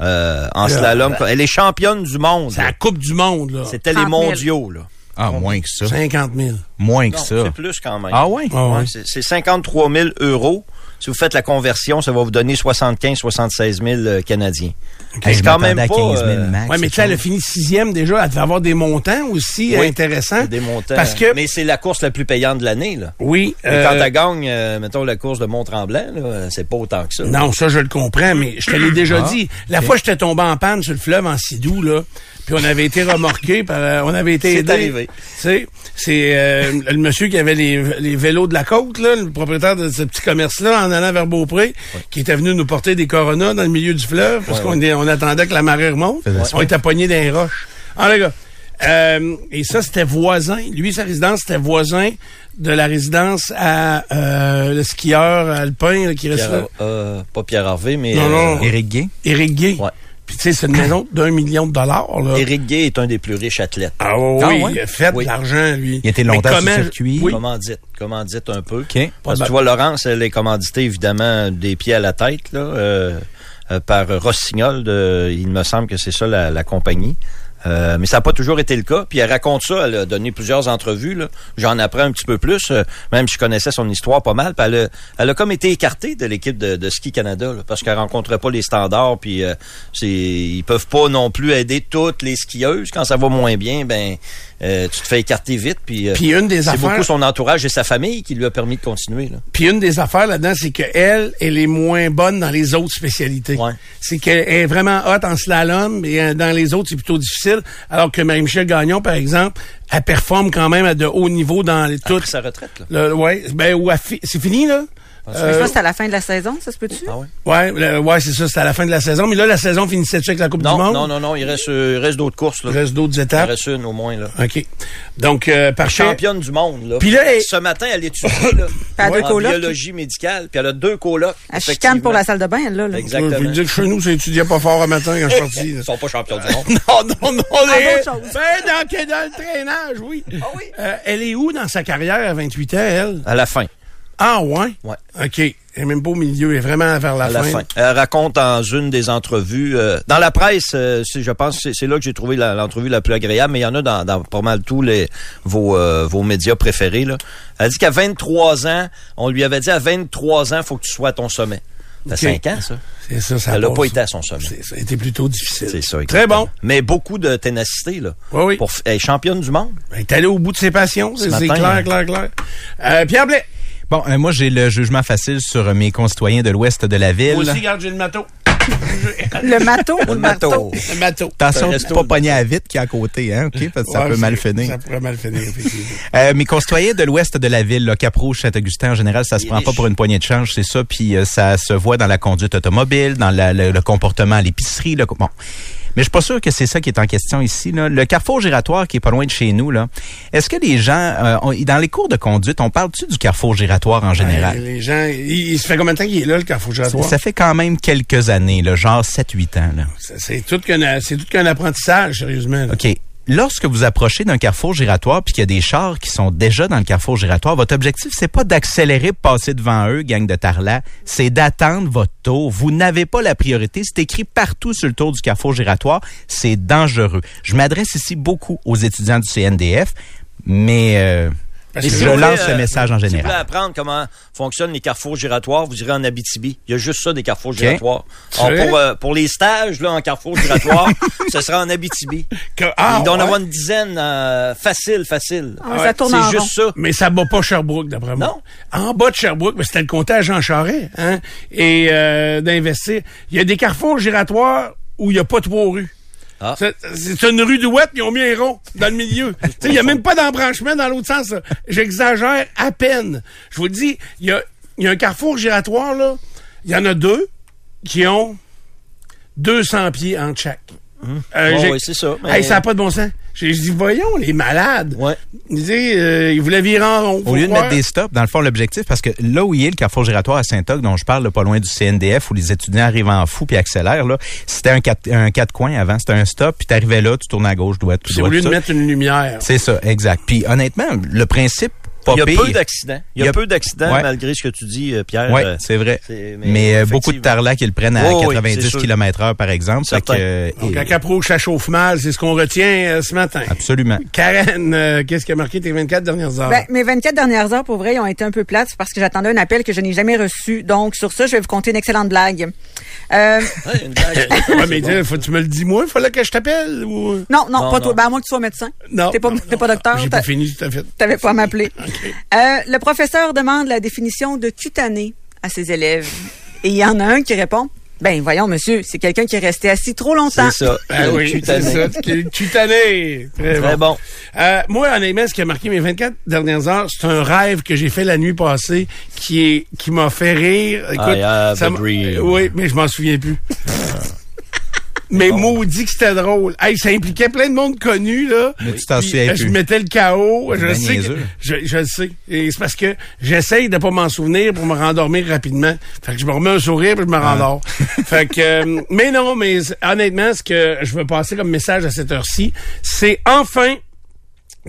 euh, en Là, slalom? Elle est championne du monde. C'est la Coupe du Monde, là. C'était les 30 000. mondiaux, là. Ah, moins que ça. 50 000. Moins que Non, ça. c'est plus quand même. Ah ouais? Ah ouais. C'est 53 000 euros. Si vous faites la conversion, ça va vous donner 75 76 000 euh, Canadiens. C'est quand même pas, 15 000 euh, max. Ouais, mais tu sais, elle a fini sixième déjà. Elle devait avoir des montants aussi Oui. intéressants. Des montants. Parce que, Mais c'est la course la plus payante de l'année, là. oui, euh, quand elle gagne, euh, mettons, la course de Mont-Tremblant, c'est pas autant que ça. Non, ça, je le comprends, mais je te l'ai déjà Ah, dit. La fois, j'étais tombé en panne sur le fleuve en Sidou, là, puis on avait été remorqué, par, euh, on avait été C'est arrivé. Tu sais, c'est euh, le monsieur qui avait les, les vélos de la côte, là, le propriétaire de ce petit commerce-là, en allant vers Beaupré, qui était venu nous porter des coronas dans le milieu du fleuve, parce qu'on on attendait que la marée remonte. On était pognés dans les roches. Ah, les gars. Euh, et ça, c'était voisin. Lui, sa résidence, c'était voisin de la résidence à euh, le skieur alpin là, qui reste là. Euh, pas Pierre Harvey, mais Non, non. Éric Gay? Éric Gay. Ouais. Puis tu sais, c'est une maison d'un million de dollars. Là. Éric Gay est un des plus riches athlètes. Ah oui, Ah ouais? il a fait Oui. de l'argent, lui. Il était longtemps sur le circuit. Oui. Commandite, commandite un peu? OK. Parce que ben- tu vois, Laurence, elle est commanditée évidemment des pieds à la tête là, euh, euh, par Rossignol. De, il me semble que c'est ça la, la compagnie. Euh, mais ça n'a pas toujours été le cas. Puis elle raconte ça, elle a donné plusieurs entrevues. là. J'en apprends un petit peu plus, euh, même si je connaissais son histoire pas mal. Puis elle a, elle a comme été écartée de l'équipe de, de Ski Canada là, parce qu'elle rencontrait pas les standards. Puis euh, c'est, ils peuvent pas non plus aider toutes les skieuses. Quand ça va moins bien, ben euh, tu te fais écarter vite. Puis, euh, Puis une des c'est affaires, beaucoup son entourage et sa famille qui lui a permis de continuer. Là. puis une des affaires là-dedans, c'est que elle, est moins bonne dans les autres spécialités. Ouais. C'est qu'elle est vraiment hot en slalom et dans les autres, c'est plutôt difficile. Alors que Marie-Michel Gagnon, par exemple, elle performe quand même à de haut niveau dans les toutes. Après sa retraite, là. Le, ouais, ben, ou c'est fini, là? Je Euh, pense que c'est à la fin de la saison, ça se peut-tu? Ah ouais? ouais, le- ouais, c'est ça, c'était à la fin de la saison. Mais là, la saison finissait avec la Coupe Non, du Monde? non, non, non, il reste, euh, il reste d'autres courses. Là. Il reste d'autres Il étapes. reste une au moins. Là. OK. Donc, euh, parfait. Championne du monde. Là. Puis là, elle- Ce matin, elle étudie là, elle a deux en colocs. biologie médicale, puis elle a deux colocs. Elle chicane pour la salle de bain, elle, là. là. Je Exactement. veux dire que chez nous, ça étudiait pas fort un matin quand je suis parti. Ils sont pas champions du monde. Non, non, non. Ah, les- d'autres choses. Ben, dans, dans le traînage, oui. Ah oui? Euh, elle est où dans sa carrière à 28 ans, elle? À la fin. Ah, ouais? Ouais. OK. Elle est même pas au milieu, est vraiment vers la, à la fin. Elle raconte dans une des entrevues, euh, dans la presse, euh, c'est- je pense, c'est- c'est là que j'ai trouvé l'entrevue la, plus agréable, mais il y en a dans, dans pas mal tous les vos, euh, vos médias préférés. Là. Elle dit qu'à 23 ans, on lui avait dit à 23 ans, faut que tu sois à ton sommet. Ça fait OK. 5 ans, ça. C'est ça, ça Elle n'a pas été à son sommet. C'est- Ça a été plutôt difficile. C'est ça. Très bon. Mais beaucoup de ténacité, là. Oui, oui. Pour, elle est championne du monde. Elle est allée au bout de ses passions, c'est Ce matin, clair, hein. clair, clair. Euh, Pierre Blais, Bon, euh, moi, j'ai le jugement facile sur euh, mes concitoyens de l'ouest de la ville. moi aussi, garde, j'ai le mato. Le mato. Le mato. Le mato. Attention, resto. pas pogner à vite qui est à côté, hein, OK? Parce que ça Ouais, peut mal finir. Ça pourrait mal finir, effectivement. Euh, mes concitoyens de l'ouest de la ville, là, Cap-Rouge, Saint-Augustin, en général, ça se prend pas pour une poignée de change, c'est ça. Puis euh, ça se voit dans la conduite automobile, dans la- le, le comportement à l'épicerie. le Bon. Mais je suis pas sûr que c'est ça qui est en question ici. Là. Le carrefour giratoire qui est pas loin de chez nous, là. Est-ce que les gens, euh, dans les cours de conduite, on parle-tu du carrefour giratoire en général? Les gens, il, il se fait combien de temps qu'il est là, le carrefour giratoire? Ça fait quand même quelques années, là, genre 7-8 ans. Là. C'est tout qu'un c'est tout qu'un apprentissage, sérieusement. là. OK. Lorsque vous approchez d'un carrefour giratoire puis qu'il y a des chars qui sont déjà dans le carrefour giratoire, votre objectif c'est pas d'accélérer passer devant eux, gang de tarlat, c'est d'attendre votre tour. Vous n'avez pas la priorité, c'est écrit partout sur le tour du carrefour giratoire, c'est dangereux. Je m'adresse ici beaucoup aux étudiants du CNDF, mais euh, Et si je vous lance le euh, message en Si vous voulez général. apprendre comment fonctionnent les carrefours giratoires, vous irez en Abitibi. Il y a juste ça, des carrefours giratoires. Alors, pour, euh, pour les stages là, en carrefour giratoire, ce sera en Abitibi. que- ah, Il doit en ouais? avoir une dizaine euh, facile, facile. Ah, ça tourne en C'est rond. juste ça. Mais ça bat pas Sherbrooke, d'après moi. Non. En bas de Sherbrooke, mais c'était le comté à Jean Charest, hein, et euh, d'investir. Il y a des carrefours giratoires où il n'y a pas trois rues. Ah. C'est une rue douette, ils ont mis un rond dans le milieu. Il n'y a même pas d'embranchement dans l'autre sens. J'exagère à peine. Je vous le dis, il y a, il y a un carrefour giratoire, là. Il y en a deux qui ont 200 pieds entre chaque. Euh, Bon, j'ai- oui, c'est ça, mais- Hey, ça n'a pas de bon sens. J'ai dit, voyons, les malades. Ouais. Ils disaient, euh, ils voulaient virer en rond. Au lieu de mettre des stops, dans le fond, l'objectif, parce que là où il est le carrefour giratoire à Saint-Og, dont je parle, là, pas loin du CNDF, où les étudiants arrivent en fou puis accélèrent, là, c'était un quatre, un quatre coins avant, c'était un stop, puis t'arrivais là, tu tournes à gauche, droite, tout C'est au lieu de ça. mettre une lumière. C'est ça, exact. Puis honnêtement, le principe, pas Il y a pire. peu d'accidents. Il y a, Il y a- peu d'accidents, Ouais. malgré ce que tu dis, euh, Pierre. Oui, Euh, c'est vrai. Mais, mais euh, beaucoup de tarlacs qui le prennent à Oui, oui, 90 c'est sûr. km heure, par exemple. Fait Certain. que, euh, Donc, et- à chauffe mal. C'est ce qu'on retient euh, ce matin. absolument. Karen, euh, qu'est-ce qui a marqué tes 24 dernières heures? Ben, mes 24 dernières heures, pour vrai, ils ont été un peu plates parce que j'attendais un appel que je n'ai jamais reçu. Donc, sur ça, je vais vous conter une excellente blague. Euh, Ouais, une blague. ouais, mais tu sais, faut, tu me le dis moi, il fallait que je t'appelle ou... non, non, Non, pas non. toi. Ben, à moins que tu sois médecin. Non. T'es pas, non, t'es pas non. docteur. J'ai pas fini tout à fait. T'avais pas à m'appeler. Euh, le professeur demande la définition de cutané à ses élèves. Et il y en a un qui répond, ben, voyons, monsieur, c'est quelqu'un qui est resté assis trop longtemps. C'est ça. Ah oui, c'est Cutané. ça. tu- Cutané. Très, Très bon. Euh, moi, honnêtement, ce qui a marqué mes 24 dernières heures, c'est un rêve que j'ai fait la nuit passée qui est qui m'a fait rire. Écoute, I have a m'a- dream. Oui, mais je m'en souviens plus. Mais maudit que c'était drôle. Hey, ça impliquait plein de monde connu, là. Mais tu t'en souviens euh, Je mettais le chaos. Je sais. que- je, je le sais. Et c'est parce que j'essaye de pas m'en souvenir pour me rendormir rapidement. Fait que je me remets un sourire puis je me rendors. fait que, euh, mais non, mais honnêtement, ce que je veux passer comme message à cette heure-ci, c'est enfin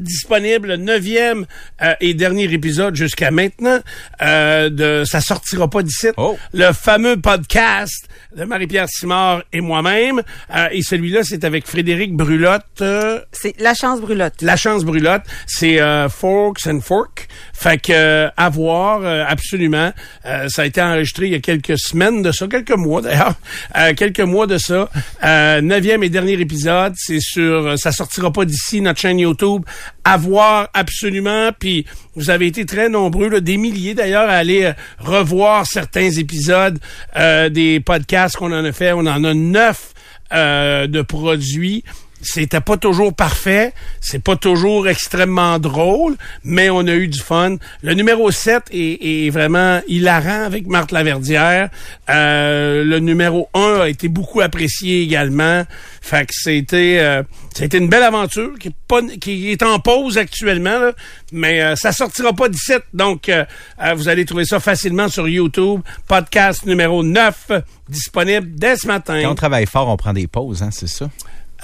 disponible le neuvième euh, et dernier épisode jusqu'à maintenant euh, de ça sortira pas d'ici Oh. le fameux podcast de Marie-Pierre Simard et moi-même Euh, et celui-là c'est avec Frédéric Brulotte euh, C'est la chance brulotte. la chance brulotte, c'est euh, Forks and Fork. Fait que euh, à voir euh, absolument. Euh, ça a été enregistré il y a quelques semaines de ça, quelques mois d'ailleurs, Euh, quelques mois de ça. Euh, neuvième et dernier épisode, c'est sur. euh, ça sortira pas d'ici notre chaîne YouTube. À voir absolument. Puis vous avez été très nombreux, là, des milliers d'ailleurs, à aller euh, revoir certains épisodes euh, des podcasts qu'on en a fait. On en a neuf euh, de produits. C'était pas toujours parfait, c'est pas toujours extrêmement drôle, mais on a eu du fun. Le numéro 7 est, vraiment hilarant avec Marthe Laverdière. Euh, le numéro 1 a été beaucoup apprécié également. Fait que c'était euh, c'était une belle aventure qui est pas qui est en pause actuellement mais euh, ça sortira pas 17 donc euh, euh, vous allez trouver ça facilement sur YouTube, podcast numéro 9 disponible dès ce matin. Quand on travaille fort, on prend des pauses, hein, c'est ça?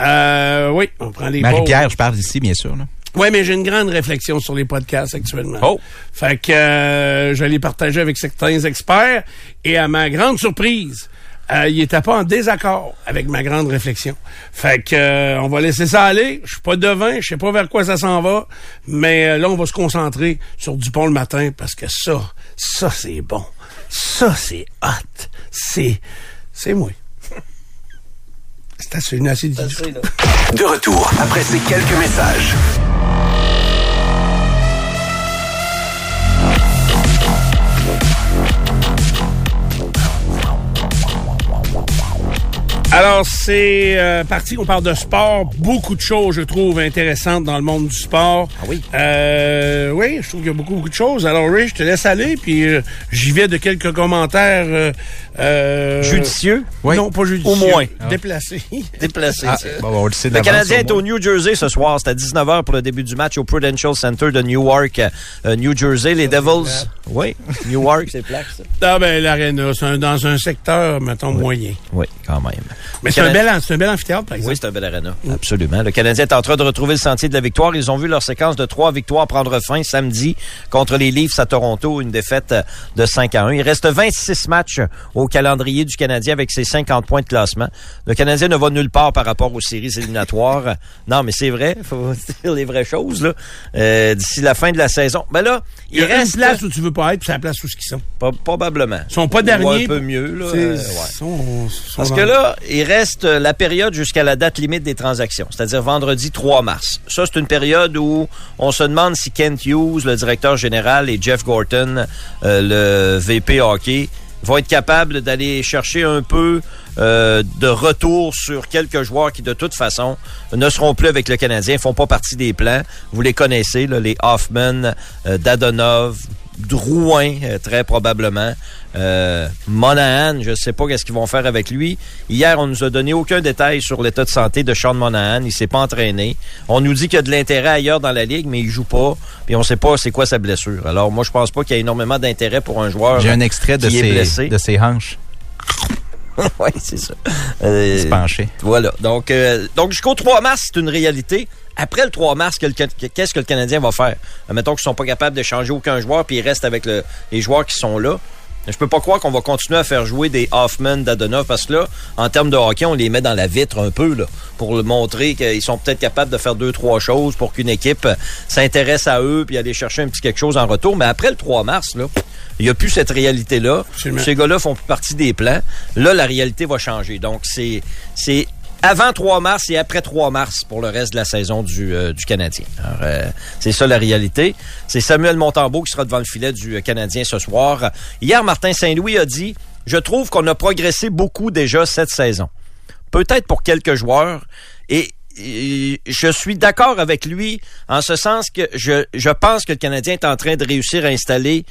Euh, oui, on prend les. Marie-Pierre, je parle ici, bien sûr. Là. Oui, mais j'ai une grande réflexion sur les podcasts actuellement. Oh. Fait que euh, je l'ai partagé avec certains experts et à ma grande surprise, euh, il était pas en désaccord avec ma grande réflexion. Fait que euh, on va laisser ça aller. Je suis pas devin, je sais pas vers quoi ça s'en va, mais euh, là on va se concentrer sur Dupont le matin parce que ça, ça c'est bon. Ça c'est hot. C'est c'est moi. C'est assez, assez. De retour après ces quelques messages. Alors, c'est euh, parti, on parle de sport. Beaucoup de choses, je trouve, intéressantes dans le monde du sport. Ah oui? Euh, oui, je trouve qu'il y a beaucoup, beaucoup de choses. Alors, Ray, je te laisse aller, puis euh, j'y vais de quelques commentaires... Euh, euh, Judicieux? Oui. Non, pas judicieux. Au moins. Déplacés. Déplacé. Ah, ça. bon, on le sait Le d'avance, Canadien est au New Jersey ce soir. C'est à 19h pour le début du match au Prudential Center de Newark, euh, New Jersey. Les Devils. Oui, Newark, c'est plaque, ça. Ah ben, l'aréna, c'est dans un secteur, mettons, moyen. Oui, quand même. Mais c'est un, am- c'est un bel amphithéâtre, par exemple. Oui, c'est un bel arena. Absolument. Le Canadien est en train de retrouver le sentier de la victoire. Ils ont vu leur séquence de trois victoires prendre fin samedi contre les Leafs à Toronto, une défaite de 5 à 1. Il reste 26 matchs au calendrier du Canadien avec ses 50 points de classement. Le Canadien ne va nulle part par rapport aux séries éliminatoires. Non, mais c'est vrai. Faut dire les vraies choses, là. Euh, D'ici la fin de la saison. Ben là, Il reste une place où tu veux pas être, puis c'est la place où ils sont. Pas- probablement. Ils sont pas Ou derniers. un peu mieux, là. Euh, ouais. sont- sont Parce que là, il reste euh, la période jusqu'à la date limite des transactions, c'est-à-dire vendredi 3 mars. Ça, c'est une période où on se demande si Kent Hughes, le directeur général, et Jeff Gorton, euh, le VP hockey, vont être capables d'aller chercher un peu euh, de retour sur quelques joueurs qui, de toute façon, ne seront plus avec le Canadien, font pas partie des plans. Vous les connaissez, les Hoffman, euh, Dadonov, Drouin, euh, très probablement. Euh, Monahan, je sais pas qu'est-ce qu'ils vont faire avec lui. Hier, on nous a donné aucun détail sur l'état de santé de Sean Monahan. Il s'est pas entraîné. On nous dit qu'il y a de l'intérêt ailleurs dans la ligue, mais il joue pas. Puis on sait pas c'est quoi sa blessure. Alors moi, je pense pas qu'il y ait énormément d'intérêt pour un joueur. J'ai un extrait de ses, de ses hanches. oui, c'est ça. Euh, se pencher. Voilà. Donc, euh, donc jusqu'au 3 mars, c'est une réalité. Après le 3 mars, qu'est-ce que le Canadien va faire? Mettons qu'ils sont pas capables de changer aucun joueur, puis ils restent avec le- les joueurs qui sont là. Je peux pas croire qu'on va continuer à faire jouer des Hoffman, Dadonov, parce que là, en termes de hockey, on les met dans la vitre un peu, là, pour le montrer qu'ils sont peut-être capables de faire deux, trois choses pour qu'une équipe s'intéresse à eux, puis aller chercher un petit quelque chose en retour. Mais après le 3 mars, là, il n'y a plus cette réalité-là. Ces gars-là font plus partie des plans. Là, la réalité va changer. Donc, c'est, c'est avant 3 mars et après 3 mars pour le reste de la saison du, euh, du Canadien. Euh, c'est ça la réalité. C'est Samuel Montembeau qui sera devant le filet du euh, Canadien ce soir. Hier, Martin Saint-Louis a dit, je trouve qu'on a progressé beaucoup déjà cette saison. Peut-être pour quelques joueurs. Et et je suis d'accord avec lui en ce sens que je, je pense que le Canadien est en train de réussir à installer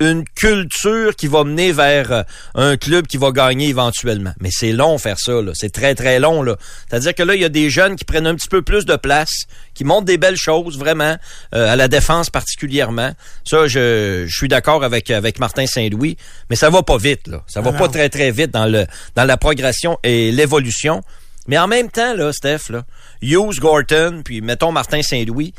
une culture qui va mener vers euh, un club qui va gagner éventuellement. Mais c'est long faire ça, là. C'est très, très long, là. C'est-à-dire que là, il y a des jeunes qui prennent un petit peu plus de place, qui montrent des belles choses, vraiment, euh, à la défense particulièrement. Ça, je, je suis d'accord avec, avec Martin Saint-Louis, mais ça va pas vite, là. Ça va Ah pas très, très vite dans le, dans la progression et l'évolution. Mais en même temps, là, Steph, là, Hughes, Gorton, puis mettons Martin Saint-Louis,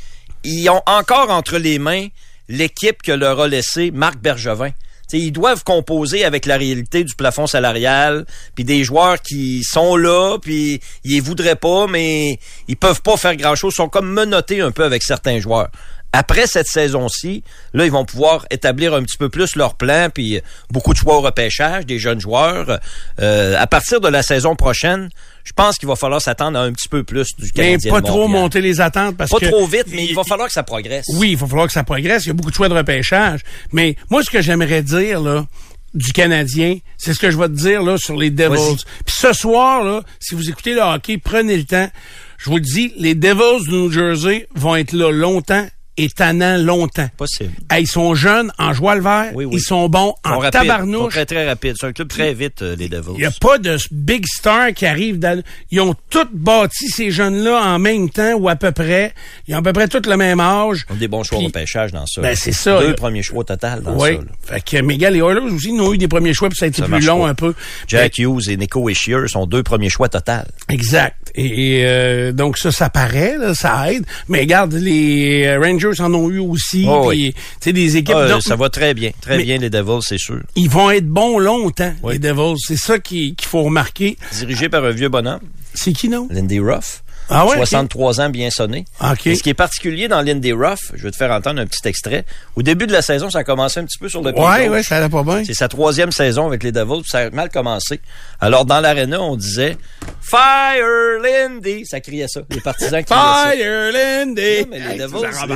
ils ont encore entre les mains l'équipe que leur a laissé Marc Bergevin. Ils doivent composer avec la réalité du plafond salarial, puis des joueurs qui sont là, puis ils voudraient pas, mais ils peuvent pas faire grand-chose. Sont comme menottés un peu avec certains joueurs. Après cette saison-ci, là, ils vont pouvoir établir un petit peu plus leur plan, puis beaucoup de choix au repêchage, des jeunes joueurs. Euh, à partir de la saison prochaine, je pense qu'il va falloir s'attendre à un petit peu plus du Mais Canadien pas de trop monter les attentes parce Pas que... trop vite, mais il va falloir que ça progresse. Oui, il va falloir que ça progresse. Il y a beaucoup de choix de repêchage. Mais moi, ce que j'aimerais dire, là, du Canadien, c'est ce que je vais te dire, là, sur les Devils. Puis ce soir, là, si vous écoutez le hockey, prenez le temps. Je vous le dis, les Devils de New Jersey vont être là longtemps est tannant longtemps. Possible. Hey, ils sont jeunes en joie le vert. Oui, oui. Ils sont bons en rapides. Ils sont tabarnouche. très, très rapide. C'est un club très vite, euh, les Devils. Il n'y a pas de big star qui arrive dans... Ils ont tous bâti ces jeunes-là en même temps ou à peu près. Ils ont à peu près tous le même âge. Ils ont des bons choix Puis- au pêchage dans ça. Ben, c'est ça, Deux là. premiers choix au total dans Oui. ça. là. Fait que, gars, les Oilers aussi, ils ont eu des premiers choix, puis ça a été Ça plus long pas. un peu. Jack Hughes et Nico Eschier sont deux premiers choix total. Exact. Et, et, euh, donc ça, ça paraît, là, ça aide. Mais regarde, les euh, Rangers en ont eu aussi. Oh, oui. Tu sais, des équipes. Ah, donc, ça va très bien. Très bien, les Devils, c'est sûr. Ils vont être bons longtemps, Oui. les Devils. C'est ça qui- qu'il faut remarquer. Dirigé par un vieux bonhomme, C'est qui, non? Lindy Ruff. Ah ouais? 63 ans bien sonné. Et ce qui est particulier dans Lindy Ruff, je vais te faire entendre un petit extrait. Au début de la saison, ça a commencé un petit peu sur le pied Ouais, gauche. ouais, ça allait pas bien. C'est sa troisième saison avec les Devils, puis ça a mal commencé. Alors, dans l'aréna, on disait « Fire Lindy ». Ça criait ça, les partisans criaient ça. Fire Lindy! Non, mais les Hey,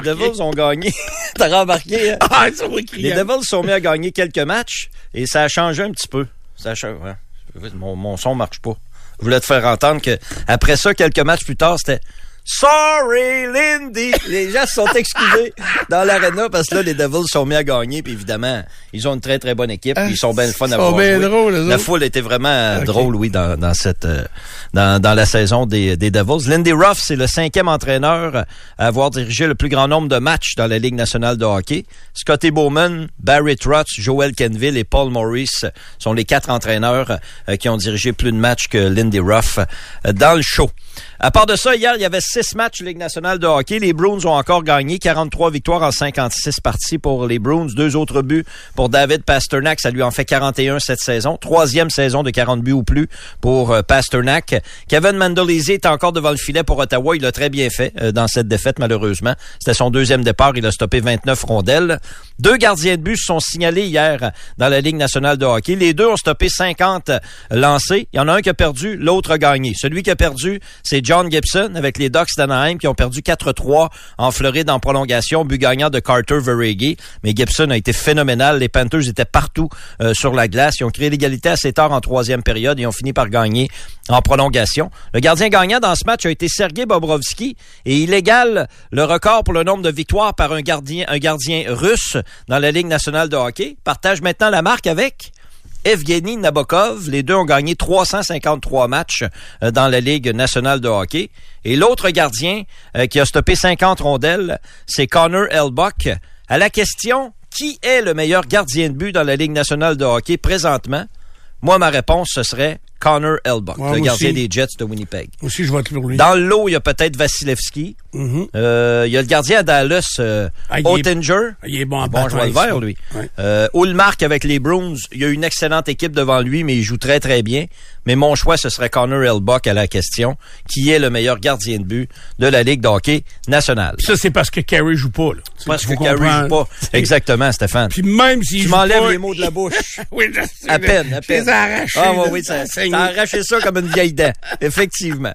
Devils, les ont gagné. T'as remarqué, hein? Ah, Les. Devils sont mis à gagner quelques matchs et ça a changé un petit peu. Ça a changé. ouais. Mon, mon son marche pas. Je voulais te faire entendre que après ça, quelques matchs plus tard, c'était Sorry, Lindy! Les gens se sont excusés dans l'arena parce que là, les Devils sont mis à gagner. Puis évidemment, ils ont une très, très bonne équipe. puis ils sont bien le fun à sont voir bien La foule était vraiment euh, drôle, oui, dans, dans cette euh, dans, dans la saison des, des Devils. Lindy Ruff, c'est le cinquième entraîneur à avoir dirigé le plus grand nombre de matchs dans la Ligue nationale de hockey. Scotty Bowman, Barry Trotz, Joel Kenville et Paul Morris sont les quatre entraîneurs euh, qui ont dirigé plus de matchs que Lindy Ruff dans le show. À part de ça, hier, il y avait six matchs Ligue nationale de hockey. Les Bruins ont encore gagné 43 victoires en 56 parties pour les Bruins. Deux autres buts pour David Pasternak. Ça lui en fait 41 cette saison. Troisième saison de 40 buts ou plus pour euh, Pasternak. Kevin Mandolese est encore devant le filet pour Ottawa. Il l'a très bien fait euh, dans cette défaite, malheureusement. C'était son deuxième départ. Il a stoppé 29 rondelles. Deux gardiens de but se sont signalés hier dans la Ligue nationale de hockey. Les deux ont stoppé 50 lancés. Il y en a un qui a perdu, l'autre a gagné. Celui qui a perdu, c'est John Gibson avec les Ducks qui ont perdu 4-3 en Floride en prolongation, but gagnant de Carter Verhege. Mais Gibson a été phénoménal. Les Panthers étaient partout euh, sur la glace. Ils ont créé l'égalité assez tard en troisième période et ont fini par gagner en prolongation. Le gardien gagnant dans ce match a été Sergei Bobrovski et il égale le record pour le nombre de victoires par un gardien, un gardien russe dans la Ligue nationale de hockey. Partage maintenant la marque avec Evgeny Nabokov. Les deux ont gagné 353 matchs euh, dans la Ligue nationale de hockey. Et l'autre gardien euh, qui a stoppé 50 rondelles, c'est Connor Elbuck. À la question, qui est le meilleur gardien de but dans la Ligue nationale de hockey présentement? Moi, ma réponse, ce serait Connor Elbuck, Ouais, le gardien aussi. des Jets de Winnipeg. Aussi, je vote pour lui. Dans le lot, il y a peut-être Vasilevski. Mhm. Euh, il y a le gardien à Dallas, euh, Ah, il est- Ottinger. Il est bon en Bon, je bataille, vert, ça. lui. Ouais. Euh, Ullmark avec les Bruins, il y a une excellente équipe devant lui, mais il joue très, très bien. Mais mon choix, ce serait Connor Elbuck à la question, qui est le meilleur gardien de but de la Ligue de hockey nationale. Ça, c'est parce que Carey joue pas, là. C'est Parce que faut Carey joue pas. Exactement, Stéphane. Puis même s'il Tu m'enlèves les mots de la bouche. oui, je À je- peine, à je peine. les ai arrachés, Ah, oui, ça, a saigné. t'as arraché ça comme une vieille dent. Effectivement.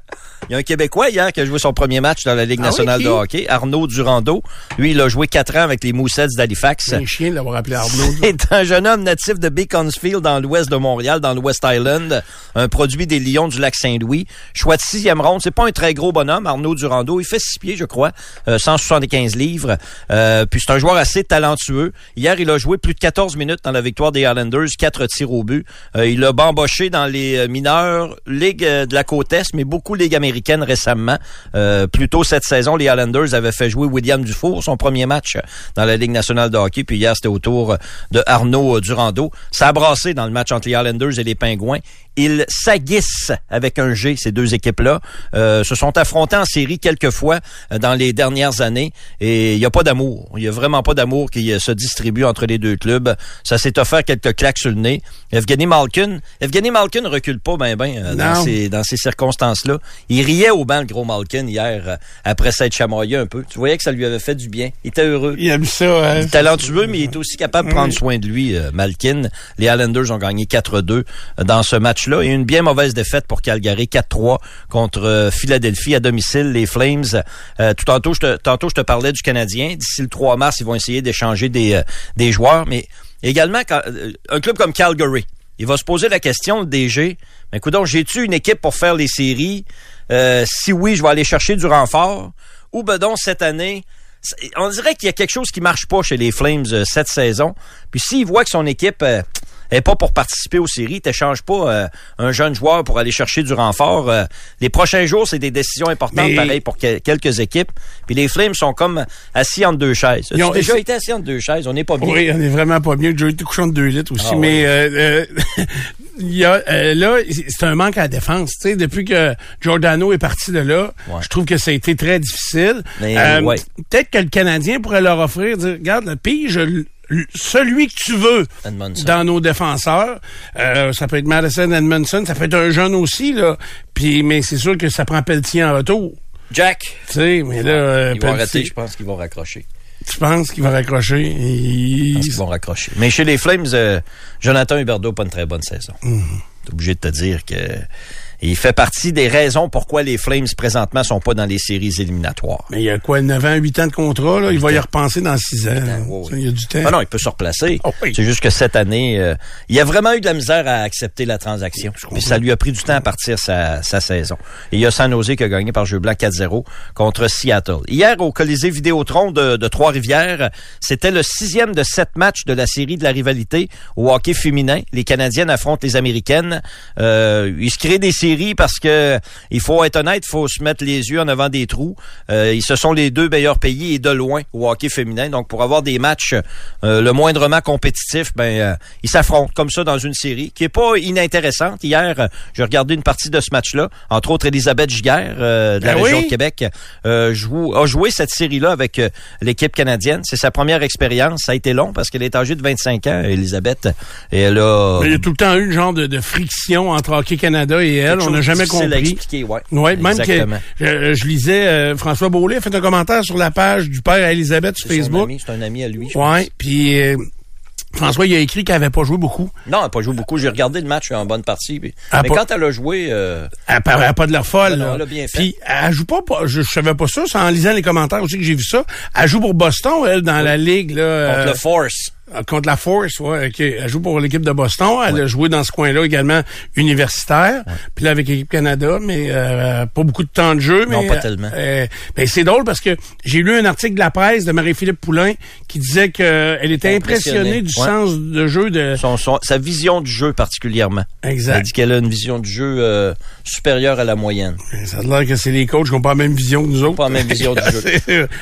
Il y a un Québécois hier qui a joué son premier match dans la Ligue Ah oui, nationale de hockey, Arnaud Durando. Lui, il a joué quatre ans avec les Moussets d'Halifax. C'est un chien de l'avoir appelé Arnaud. est un jeune homme natif de Beaconsfield dans l'ouest de Montréal, dans le West Island, un produit des Lions du lac Saint-Louis. Choix de sixième ronde, c'est pas un très gros bonhomme, Arnaud Durando. Il fait six pieds, je crois, euh, 175 livres. Euh, puis c'est un joueur assez talentueux. Hier, il a joué plus de 14 minutes dans la victoire des Islanders, quatre tirs au but. Euh, il a bamboché dans les euh, mineurs, Ligue euh, de la côte Est, mais beaucoup Ligue américaine récemment. Euh, plus tôt cette saison, les Islanders avaient fait jouer William Dufour, son premier match dans la Ligue nationale de hockey. Puis hier, c'était au tour de Arnaud Durando. Ça a dans le match entre les Islanders et les Pingouins. Ils s'aguissent avec un G, ces deux équipes-là. Euh, se sont affrontés en série quelques fois euh, dans les dernières années et il n'y a pas d'amour. Il n'y a vraiment pas d'amour qui euh, se distribue entre les deux clubs. Ça s'est offert quelques claques sur le nez. Evgeny Malkin, Evgeny Malkin recule pas ben ben euh, dans Non. ces, dans ces circonstances-là. Il riait au banc, le gros Malkin, hier, après s'être chamoyé un peu. Tu voyais que ça lui avait fait du bien. Il était heureux. Il aime ça, hein. Il est talentueux, mais il est aussi capable de prendre soin de lui, Malkin. Les Islanders ont gagné 4-2 dans ce match-là. Et une bien mauvaise défaite pour Calgary, 4-3 contre euh, Philadelphie à domicile, les Flames. Euh, tout tantôt, je te, tantôt, je te parlais du Canadien. D'ici le 3 mars, ils vont essayer d'échanger des, euh, des joueurs. Mais également, un club comme Calgary, il va se poser la question, le DG, mais écoute, j'ai-tu une équipe pour faire les séries? Si oui, je vais aller chercher du renfort. Ou ben donc, cette année, on dirait qu'il y a quelque chose qui marche pas chez les Flames cette saison. Puis s'il voit que son équipe est pas pour participer aux séries, t'échanges pas euh, un jeune joueur pour aller chercher du renfort. euh, les prochains jours, c'est des décisions importantes, Mais- pareil pour que- quelques équipes. Puis les Flames sont comme assis entre deux chaises. Ils ont- déjà été assis entre deux chaises, on n'est pas bien. Oui, on est vraiment pas bien. J'ai été couchant de 2 litres aussi, Ah, mais euh, euh, il y a, euh, là, c'est un manque à la défense. Tu sais, depuis que Giordano est parti de là, Ouais. je trouve que ça a été très difficile. Mais, Euh, ouais. Peut-être que le Canadien pourrait leur offrir, dire, regarde, le pige celui que tu veux Edmondson. dans nos défenseurs. Euh, ça peut être Madison Edmondson, ça peut être un jeune aussi, là. Puis, mais c'est sûr que ça prend Pelletier en retour. Jack. Tu sais, mais là, euh, Ils vont arrêter, je pense qu'ils vont raccrocher. tu penses qu'il va raccrocher? Je Et- pense qu'ils vont raccrocher. Mais chez les Flames, euh, Jonathan Huberdeau, pas une très bonne saison. Mhm. T'es obligé de te dire que il fait partie des raisons pourquoi les Flames présentement sont pas dans les séries éliminatoires. Mais il y a quoi, 9 ans, 8 ans de contrat, là? Il va y repenser dans 6 ans. Il y a du temps. Ah non, il peut se replacer. Oh oui. C'est juste que cette année, euh, il a vraiment eu de la misère à accepter la transaction. Puis ça lui a pris du temps à partir sa, sa saison. Et il y a San Jose qui a gagné par jeu blanc 4-0 contre Seattle. Hier, au Colisée Vidéotron de, de Trois-Rivières, c'était le sixième de sept matchs de la série de la rivalité au hockey féminin. Les Canadiennes affrontent les Américaines. Euh, ils se créent des séries parce que il faut être honnête, il faut se mettre les yeux en avant des trous. Euh, ils se sont les deux meilleurs pays et de loin au hockey féminin. Donc pour avoir des matchs euh, le moindrement compétitifs, ben euh, ils s'affrontent comme ça dans une série qui est pas inintéressante. Hier, j'ai regardé une partie de ce match-là, entre autres Elisabeth Giguère euh, de la Ben région oui. de Québec joue, a joué cette série-là avec l'équipe canadienne. C'est sa première expérience. Ça a été long parce qu'elle est âgée de 25 ans, Elisabeth. Et elle a Mais il y a tout le temps eu une genre de, de friction entre Hockey Canada et elle. On n'a jamais compris. ouais. Ouais, même que je, je lisais euh, François Beaulé a fait un commentaire sur la page du père à Elisabeth sur Facebook. C'est un ami à lui. je Ouais, puis euh, François il a écrit qu'elle avait pas joué beaucoup. Non, elle n'a pas joué beaucoup. J'ai regardé le match en bonne partie. puis- Ah, mais pas- quand elle a joué, euh, Elle paraît pas de l'air folle. Non, là. elle a bien fait. Puis elle joue pas, je, je savais pas ça, c'est en lisant les commentaires aussi que j'ai vu ça. Elle joue pour Boston, elle, dans la ligue là. contre euh, le Force. Euh, Contre la Force, ouais. Elle joue pour l'équipe de Boston. Elle a joué dans ce coin-là également universitaire. Puis là avec l'équipe Canada, mais euh, pas beaucoup de temps de jeu. Non, mais, pas tellement. euh, ben, c'est drôle parce que j'ai lu un article de la presse de Marie-Philippe Poulain qui disait qu'elle était impressionnée Impressionnée, du ouais. sens de jeu de. Son, son- sa vision du jeu particulièrement. Elle Exact. dit qu'elle a une vision du jeu euh, supérieure à la moyenne. Ça a l'air que c'est les coachs qui n'ont pas la même vision que nous autres. Pas la même vision du jeu.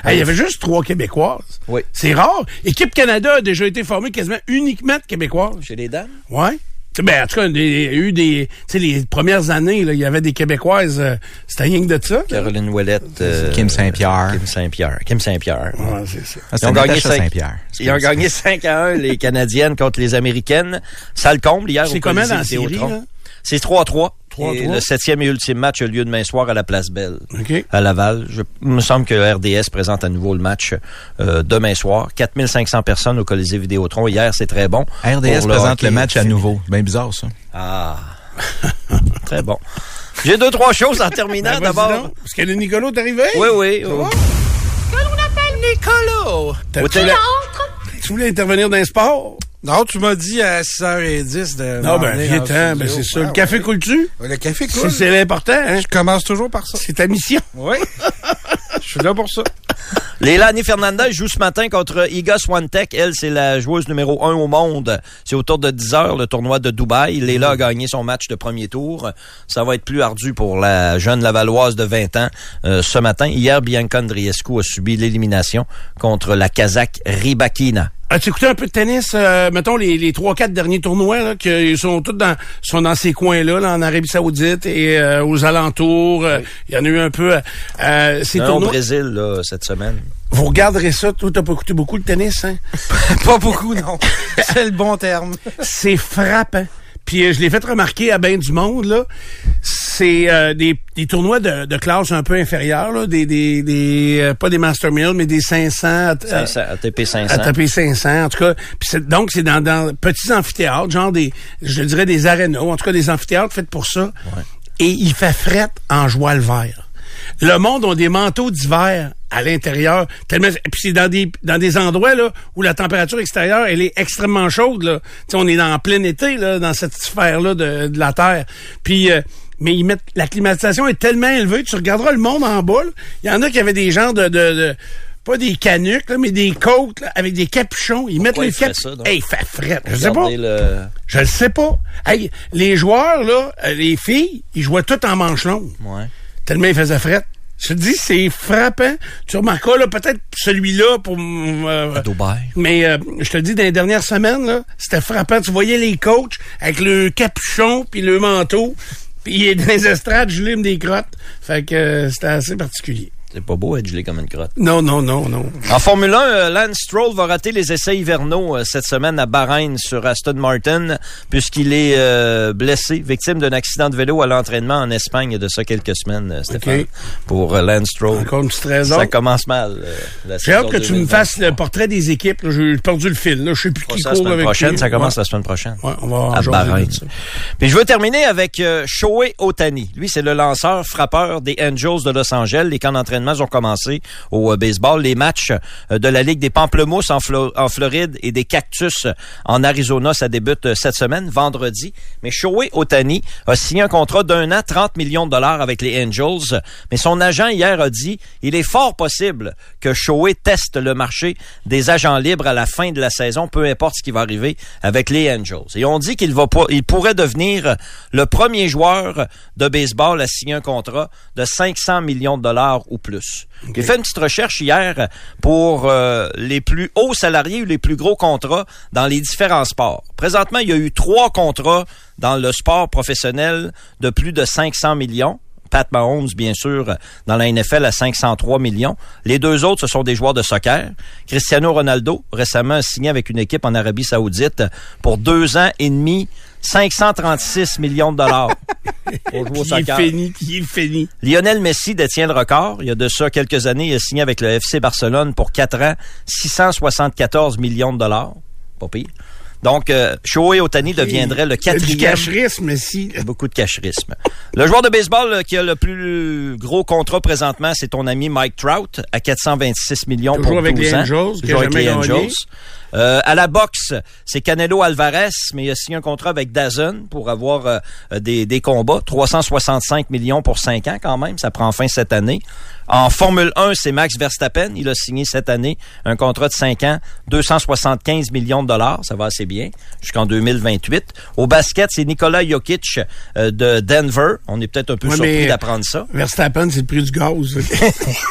Hey, il y avait juste trois Québécoises. Oui. C'est rare. Équipe Canada a déjà été formée quasiment uniquement de Québécoises. Chez les dames? Ouais. Ben, en tout cas, il y a eu des, tu sais, les premières années, là, il y avait des Québécoises, euh, c'était rien que de ça. Caroline Ouellette. euh, Kim Saint-Pierre. Kim Saint-Pierre. Kim Saint-Pierre. Ouais, c'est ça. Ah, c'est Ils ont gagné Natacha cinq- Saint-Pierre. Ils ont gagné 5 à 1, les Canadiennes contre les Américaines. Ça le comble hier C'est au comment dans la série, là? C'est 3-3. 3-3. Et le septième et ultime match a lieu demain soir à la Place Belle. OK. à Laval. Je, il me semble que RDS présente à nouveau le match euh, demain soir. 4500 personnes au Colisée Vidéotron. Hier, c'est très bon. RDS le présente hockey le match à nouveau. Bien bizarre, ça. Ah. très bon. J'ai deux, trois choses en terminant. Ben, D'abord. Parce que le Nicolas est arrivé? Oui, oui. oui. Au tu, télé- voulais, tu voulais intervenir dans les sports? Non, tu m'as dit à 6h10 de. Non, ben, viens en ten ben, c'est ça. Ah, le café ouais. coule-tu? Le café C'est- coule. C'est l'important, hein? Je commence toujours par ça. C'est ta mission. Oui. Je suis là pour ça. Leilani Fernandez joue ce matin contre Iga Swiatek. Elle, c'est la joueuse numéro un au monde. C'est autour de 10 heures, le tournoi de Dubaï. Leila a gagné son match de premier tour. Ça va être plus ardu pour la jeune Lavalloise de 20 ans euh, ce matin. Hier, Bianca Andriescu a subi l'élimination contre la Kazakh Rybakina. As-tu écouté un peu de tennis, euh, mettons, les, les 3-4 derniers tournois, là, qui sont tous dans, sont dans ces coins-là, là, en Arabie Saoudite et euh, aux alentours. Euh, Il y en a eu un peu. euh, euh, ces au tournois. Brésil, là, cette semaine. Vous regarderez ça. Toi, t'as pas écouté beaucoup de tennis, hein? Pas beaucoup, non. C'est le bon terme. C'est frappant. Puis euh, je l'ai fait remarquer à bien du monde, là. C'est euh, des, des tournois de, de classe un peu inférieure, là. Des, des, des euh, pas des Master Mill, mais des 500. à- 500, ATP 500. à taper 500, en tout cas. Puis c'est- donc, c'est dans, dans petits amphithéâtres, genre des, je dirais des arénas, en tout cas des amphithéâtres faits pour ça. Et il fait fret en joie le vert. Le monde a des manteaux d'hiver à l'intérieur. Tellement, puis c'est dans des, dans des endroits là, où la température extérieure elle est extrêmement chaude. Là. Tu sais, on est dans en plein été là, dans cette sphère-là de, de la Terre. Puis euh, mais ils mettent la climatisation est tellement élevée, tu regarderas le monde en bas. là, Il y en a qui avaient des genres de, de, de pas des canucks, là, mais des côtes là, avec des capuchons. Ils mettent les capuchons. Hey, fait frette. Je sais pas. Le... Je le sais pas. Hey, les joueurs, là, euh, les filles, ils jouaient tout en manche longue. Ouais. Tellement ils faisaient frette. Je te dis, c'est frappant. Tu remarqueras, là, peut-être celui-là pour... euh, Dubaï. mais euh, je te dis, dans les dernières semaines, là, c'était frappant. Tu voyais les coachs avec le capuchon puis le manteau, puis dans les estrades, je lime des crottes. Fait que euh, c'était assez particulier. C'est pas beau être gelé comme une crotte. Non, non, non, non. En Formule 1, euh, Lance Stroll va rater les essais hivernaux euh, cette semaine à Bahreïn sur Aston Martin puisqu'il est euh, blessé, victime d'un accident de vélo à l'entraînement en Espagne de ça quelques semaines, Stéphane, pour Lance Stroll. Encore une raison. Ça commenme mal. J'ai hâte que tu me 2020. fasses le portrait des équipes. J'ai perdu le fil. Là. Je sais plus qui ça la court semaine avec prochaine, ça commence Ouais. la semaine prochaine. Ouais, on va à Bahreïn. Puis je veux terminer avec euh, Shohei Otani. Lui, c'est le lanceur frappeur des Angels de Los Angeles. Les camps d'entraînement ont commencé au euh, baseball. Les matchs euh, de la Ligue des Pamplemousses en, Flo- en Floride et des Cactus en Arizona, ça débute euh, cette semaine, vendredi. Mais Shohei Otani a signé un contrat d'un an, 30 millions de dollars avec les Angels. Mais son agent hier a dit, il est fort possible que Shohei teste le marché des agents libres à la fin de la saison, peu importe ce qui va arriver avec les Angels. Et on dit qu'il va il pourrait devenir le premier joueur de baseball à signer un contrat de 500 millions de dollars ou plus. J'ai fait une petite recherche hier pour euh, les plus hauts salariés ou les plus gros contrats dans les différents sports. Présentement, il y a eu trois contrats dans le sport professionnel de plus de 500 millions. Pat Mahomes, bien sûr, dans la NFL à 503 millions. Les deux autres, ce sont des joueurs de soccer. Cristiano Ronaldo, récemment a signé avec une équipe en Arabie Saoudite pour deux ans et demi, 536 millions de dollars. pour jouer au Puis il est soccer. fini, puis il est fini. Lionel Messi détient le record. Il y a de ça quelques années, il a signé avec le FC Barcelone pour quatre ans, 674 millions de dollars. Pas pire. Donc, euh, Shohei Otani deviendrait le a Du quatrième cacherisme, si. beaucoup de cacherisme. Le joueur de baseball euh, qui a le plus gros contrat présentement, c'est ton ami Mike Trout à 426 millions Toujours pour avec 12 les ans. Angels, qui Toujours a avec les. Angels. Euh, à la boxe, c'est Canelo Alvarez, mais il a signé un contrat avec Dazn pour avoir euh, des, des combats. 365 millions pour 5 ans quand même, ça prend fin cette année. En Formule 1, c'est Max Verstappen. Il a signé cette année un contrat de 5 ans, 275 millions de dollars. Ça va assez bien jusqu'en 2028. Au basket, c'est Nikola Jokic euh, de Denver. On est peut-être un peu Ouais, surpris d'apprendre ça. Verstappen, c'est le prix du gaz.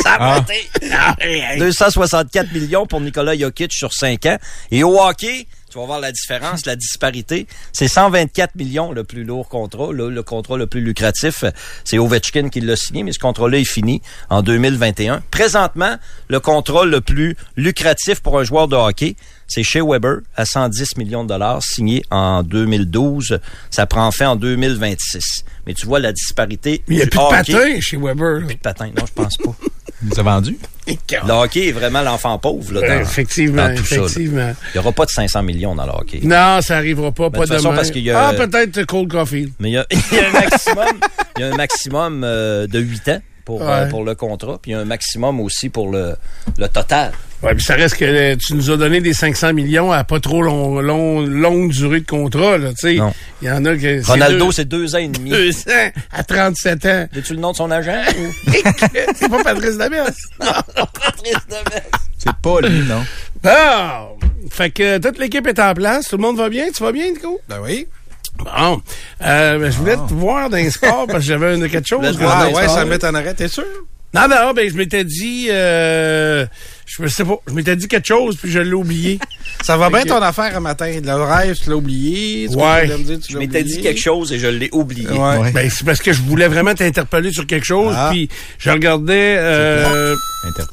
Ça a. Ah, hey, hey. 264 millions pour Nikola Jokic sur 5 ans. Et au hockey, tu vas voir la différence, la disparité. C'est 124 millions le plus lourd contrat. Là, le contrat le plus lucratif, c'est Ovechkin qui l'a signé, mais ce contrat-là est fini en 2021. Présentement, le contrat le plus lucratif pour un joueur de hockey, c'est chez Weber à 110 millions de dollars, signé en 2012. Ça prend fin en 2026. Mais tu vois la disparité Mais il n'y a plus de patin chez Weber. là. Plus de patin, non, je pense pas. Il nous a vendu. Le hockey est vraiment l'enfant pauvre. Là, dans- effectivement, dans tout ça, effectivement. Il n'y aura pas de 500 millions dans le hockey. Non, ça arrivera pas, Ben, pas de toute façon, demain. parce qu'il y a- Ah, peut-être Cold Coffee. Mais il y a, il y a un maximum, il y a un maximum euh, de 8 ans pour, euh, pour le contrat, puis il y a un maximum aussi pour le, le total. Ouais, puis ça reste que euh, tu nous as donné des 500 millions à pas trop long, long, longue durée de contrat, là, tu sais. Non. Il y en a que... c'est Ronaldo, c'est deux ans et demi. deux ans à 37 ans. As-tu le nom de son agent? c'est pas Patrice Dabès. C'est pas lui, non. Bon. Fait que toute l'équipe est en place. Tout le monde va bien? Tu vas bien, Nico? Ben oui. Bon. Euh, ben, je voulais te voir dans les sports parce que j'avais un- quelque chose. Ah ouais, ça m'étonnerait, t'es sûr? Non, non, ben, je m'étais dit, euh, je me sais pas, je m'étais dit quelque chose puis je l'ai oublié. Ça va bien ton affaire un matin? Le rêve, tu l'as oublié? Tu Ouais. me dire, tu Je m'étais dit quelque chose et je l'ai oublié. Ouais. Ouais. Ben, c'est parce que je voulais vraiment t'interpeller sur quelque chose Ah. puis je regardais, euh,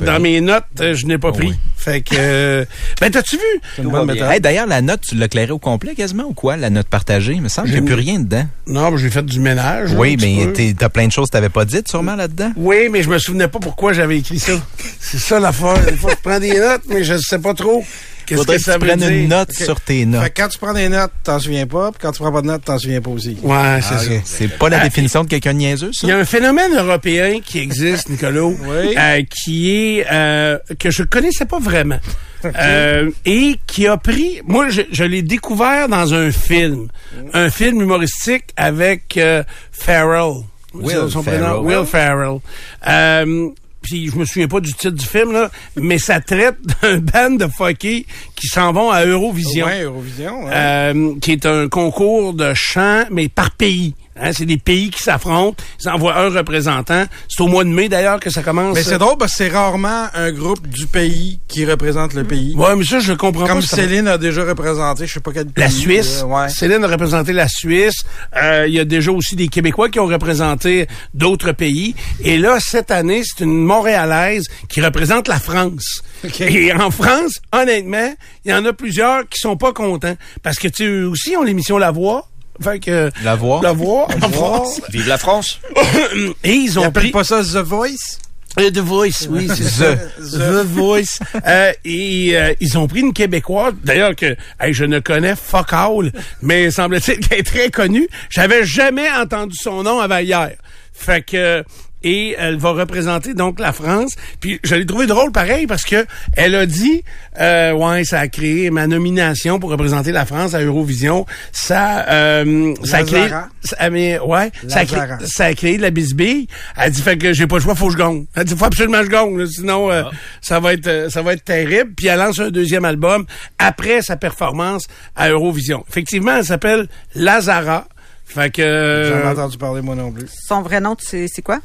dans mes notes, euh, je n'ai pas pris. oui. Fait que, euh, ben, t'as-tu vu? Hey, D'ailleurs, la note, tu l'as clairée au complet quasiment ou quoi? La note partagée? Il me semble qu'il n'y a plus rien dedans. Non, ben, j'ai fait du ménage. Oui, petit mais t'as plein de choses que t'avais pas dites sûrement là-dedans. Oui, mais je me souvenais pas pourquoi j'avais écrit ça. C'est ça l'affaire. Des fois, je prends des notes, mais je sais pas trop qu'est-ce Faudrait que que ça tu veut prennes dire. une note sur tes Fait notes. que quand tu prends des notes, t'en souviens pas. Puis quand tu prends pas de notes, t'en souviens pas aussi. Ouais, c'est Ah, ça. C'est pas la Ah, définition de quelqu'un de niaiseux, ça? Il y a un phénomène européen qui existe, Nicolas, Oui. euh, qui est euh, que je connaissais pas vraiment. Euh, et qui a pris moi je, je l'ai découvert dans un film un film humoristique avec euh, Farrell Will Son- son prénom, Ferrell. Will Farrell Euh, puis je me souviens pas du titre du film, là, mais ça traite d'un band de fuckers qui s'en vont à Eurovision. Ouais, Eurovision. ouais. Euh, qui est un concours de chant, mais par pays. Hein, c'est des pays qui s'affrontent. Ils envoient un représentant. C'est au mois de mai, d'ailleurs, que ça commence. Mais c'est drôle parce que c'est rarement un groupe du pays qui représente le pays. Ouais, mais ça, je comprends Comme pas. ça- Céline a déjà représenté, je sais pas quel pays. La Suisse. euh, ouais. Céline a représenté la Suisse. Euh, Il y a déjà aussi des Québécois qui ont représenté d'autres pays. Et là, cette année, c'est une Montréalaise qui représente la France. OK. Et en France, honnêtement, il y en a plusieurs qui sont pas contents. Parce que tu sais, eux aussi ont l'émission La Voix. Fait que, La Voix. La Voix en France. Vive la France! Et ils ont pris... pas ça The Voice? Euh, The Voice, oui, c'est ça. The Voice. Euh, et euh, ils ont pris une Québécoise, d'ailleurs que hey, je ne connais fuck all, mais semble-t-il qu'elle est très connue. J'avais jamais entendu son nom avant hier. Fait que et elle va représenter donc la France. Puis je l'ai trouvé drôle pareil parce que elle a dit euh, ouais ça a créé ma nomination pour représenter la France à Eurovision. Ça euh, ça a créé Lazara. ça, mais, ouais ça a, créé, Lazara. ça a créé de la bisbille. Elle dit fait que j'ai pas le choix, faut que je gagne. Elle dit faut absolument que je gagne, là, sinon euh, ça va être euh, ça va être terrible. Puis elle lance un deuxième album après sa performance à Eurovision. Effectivement, elle s'appelle Lazara. Fait que J'en ai euh, entendu parler moi non plus. Son vrai nom, tu sais, c'est quoi?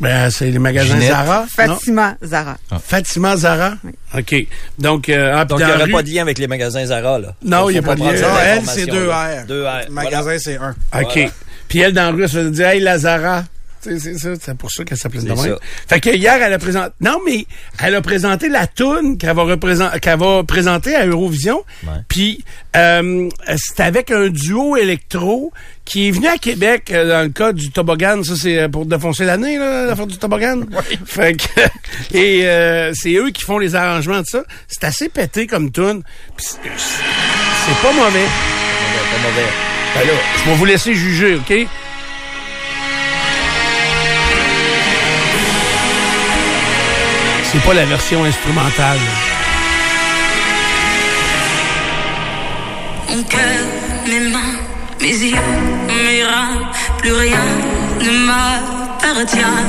Ben, c'est les magasins Ginette. Zara. non? Fatima Zara. Fatima Zara? OK. Donc euh, ah, Donc, il n'y la aurait rue- pas de lien avec les magasins Zara, là. Non, il y a pas de lien. elle, c'est deux R. Deux R. Le magasin, c'est un. OK. Voilà. Puis elle, dans la rue, elle se dire, hey, Lazara. Tu sais, C'est ça, c'est pour ça qu'elle s'appelait de même. Fait que hier, elle a présenté, non, mais elle a présenté la toune qu'elle va représenter, qu'elle va présenter à Eurovision. Puis, euh, c'est avec un duo électro qui est venu à Québec euh, dans le cas du toboggan. Ça, c'est euh, pour défoncer l'année, là, l'affaire du toboggan. Fait que, et euh, c'est eux qui font les arrangements de ça. C'est assez pété comme tune. Puis c'est c'est pas mauvais. Pas mauvais. Ben là, je vais vous laisser juger, OK? C'est pas la version instrumentale. Mon cœur, mes mains, mes yeux, mes reins, plus rien ne m'appartient.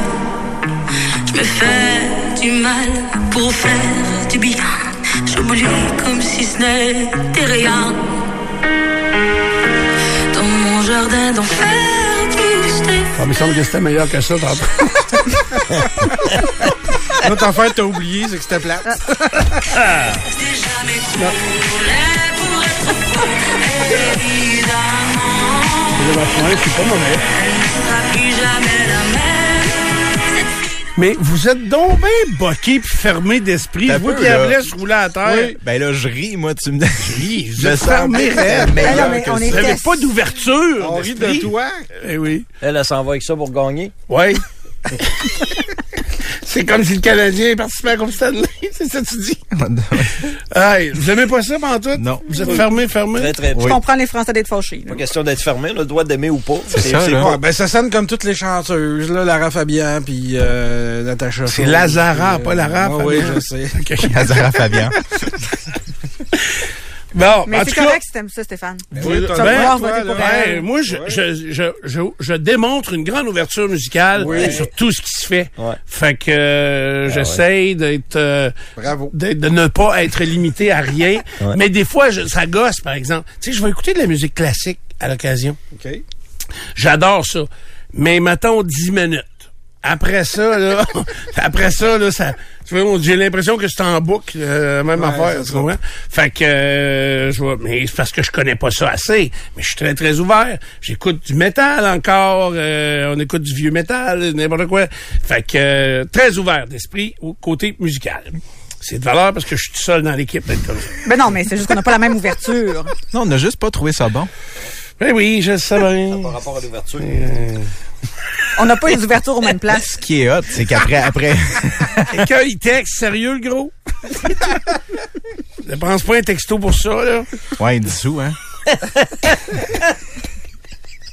Je me fais du mal pour faire du bien. J'oublie comme si ce n'était rien. Dans mon jardin d'enfer, Ah, mais il semble que c'était meilleur que ça, tantôt. L'autre affaire que t'as oublié, c'est que c'était plate. Évidemment, Ouais, c'est pas mauvais. Mais vous êtes donc bien boqué puis fermé d'esprit. Vous, peu, Pierre là. Blesse, roulé à terre. Oui. Ben là, je ris, moi, tu me dis. Oui, vous Je sens fermé, Vous n'avez pas d'ouverture. On rit de toi. Eh oui. Elle, elle s'en va avec ça pour gagner. Oui. c'est comme si le Canadien participait à la Coupe Stanley. c'est ça que tu dis? Hey, vous aimez pas ça, pantoute? Non. Vous êtes fermé, fermé? Très, très Je comprends les Français d'être fâchés. là. Pas question d'être fermé, on a le droit d'aimer ou pas. C'est ça, là. Ouais, ben ça sonne comme toutes les chanteuses, là, Lara Fabian puis euh, Natacha. C'est Lazara, puis, pas Lara ah oui, je sais. Lazara Fabian. Bon, Mais c'est correct si t'aimes ça, Stéphane. Oui, Ben. Ben, moi, je, je, je, je, je démontre une grande ouverture musicale sur tout ce qui se fait. Ouais. Fait que euh, j'essaye d'être euh, Bravo. de, de ne pas être limité à rien. Ouais. Mais des fois, je, ça gosse, par exemple. Tu sais, je vais écouter de la musique classique à l'occasion. OK. J'adore ça. Mais mettons 10 minutes. Après ça, là, après ça, là, ça, tu vois, j'ai l'impression que c'est en boucle, euh, même Ouais, affaire, tu comprends? Fait que, euh, je vois, mais c'est parce que je connais pas ça assez. Mais je suis très, très ouvert. J'écoute du métal encore, euh, on écoute du vieux métal, n'importe quoi. Fait que, euh, très ouvert d'esprit au côté musical. C'est de valeur parce que je suis tout seul dans l'équipe d'être comme ça. Ben non, mais c'est juste qu'on n'a pas la même ouverture. Non, on n'a juste pas trouvé ça bon. Ben oui, je sais bien. Par rapport à l'ouverture. On n'a pas les ouvertures aux mêmes places. Ce qui est hot, c'est qu'après, après, Quelqu'un, il texte sérieux, le gros? ne pense pas un texto pour ça, là. ouais, 10 sous, hein.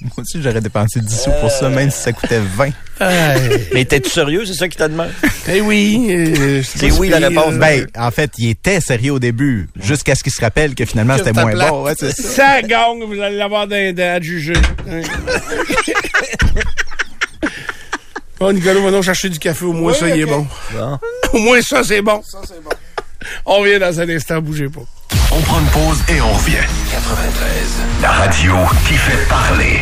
Moi aussi, j'aurais dépensé 10 sous pour ça, même si ça coûtait 20. Mais t'es-tu sérieux, c'est ça qui te demande? Eh oui. euh, C'est oui, la réponse. Ben, en fait, il était sérieux au début, jusqu'à ce qu'il se rappelle que finalement, c'était moins plate. bon. Ouais, ça. Ça gagne, vous allez l'avoir dans- dans- à juger. Hein. Oh, Nicolas, va donc chercher du café. Au moins, Oui, ça, il est bon. Bon. Au moins, ça, c'est bon. Ça, c'est bon. On revient dans un instant. Bougez pas. On prend une pause et on revient. 93. La radio qui fait parler.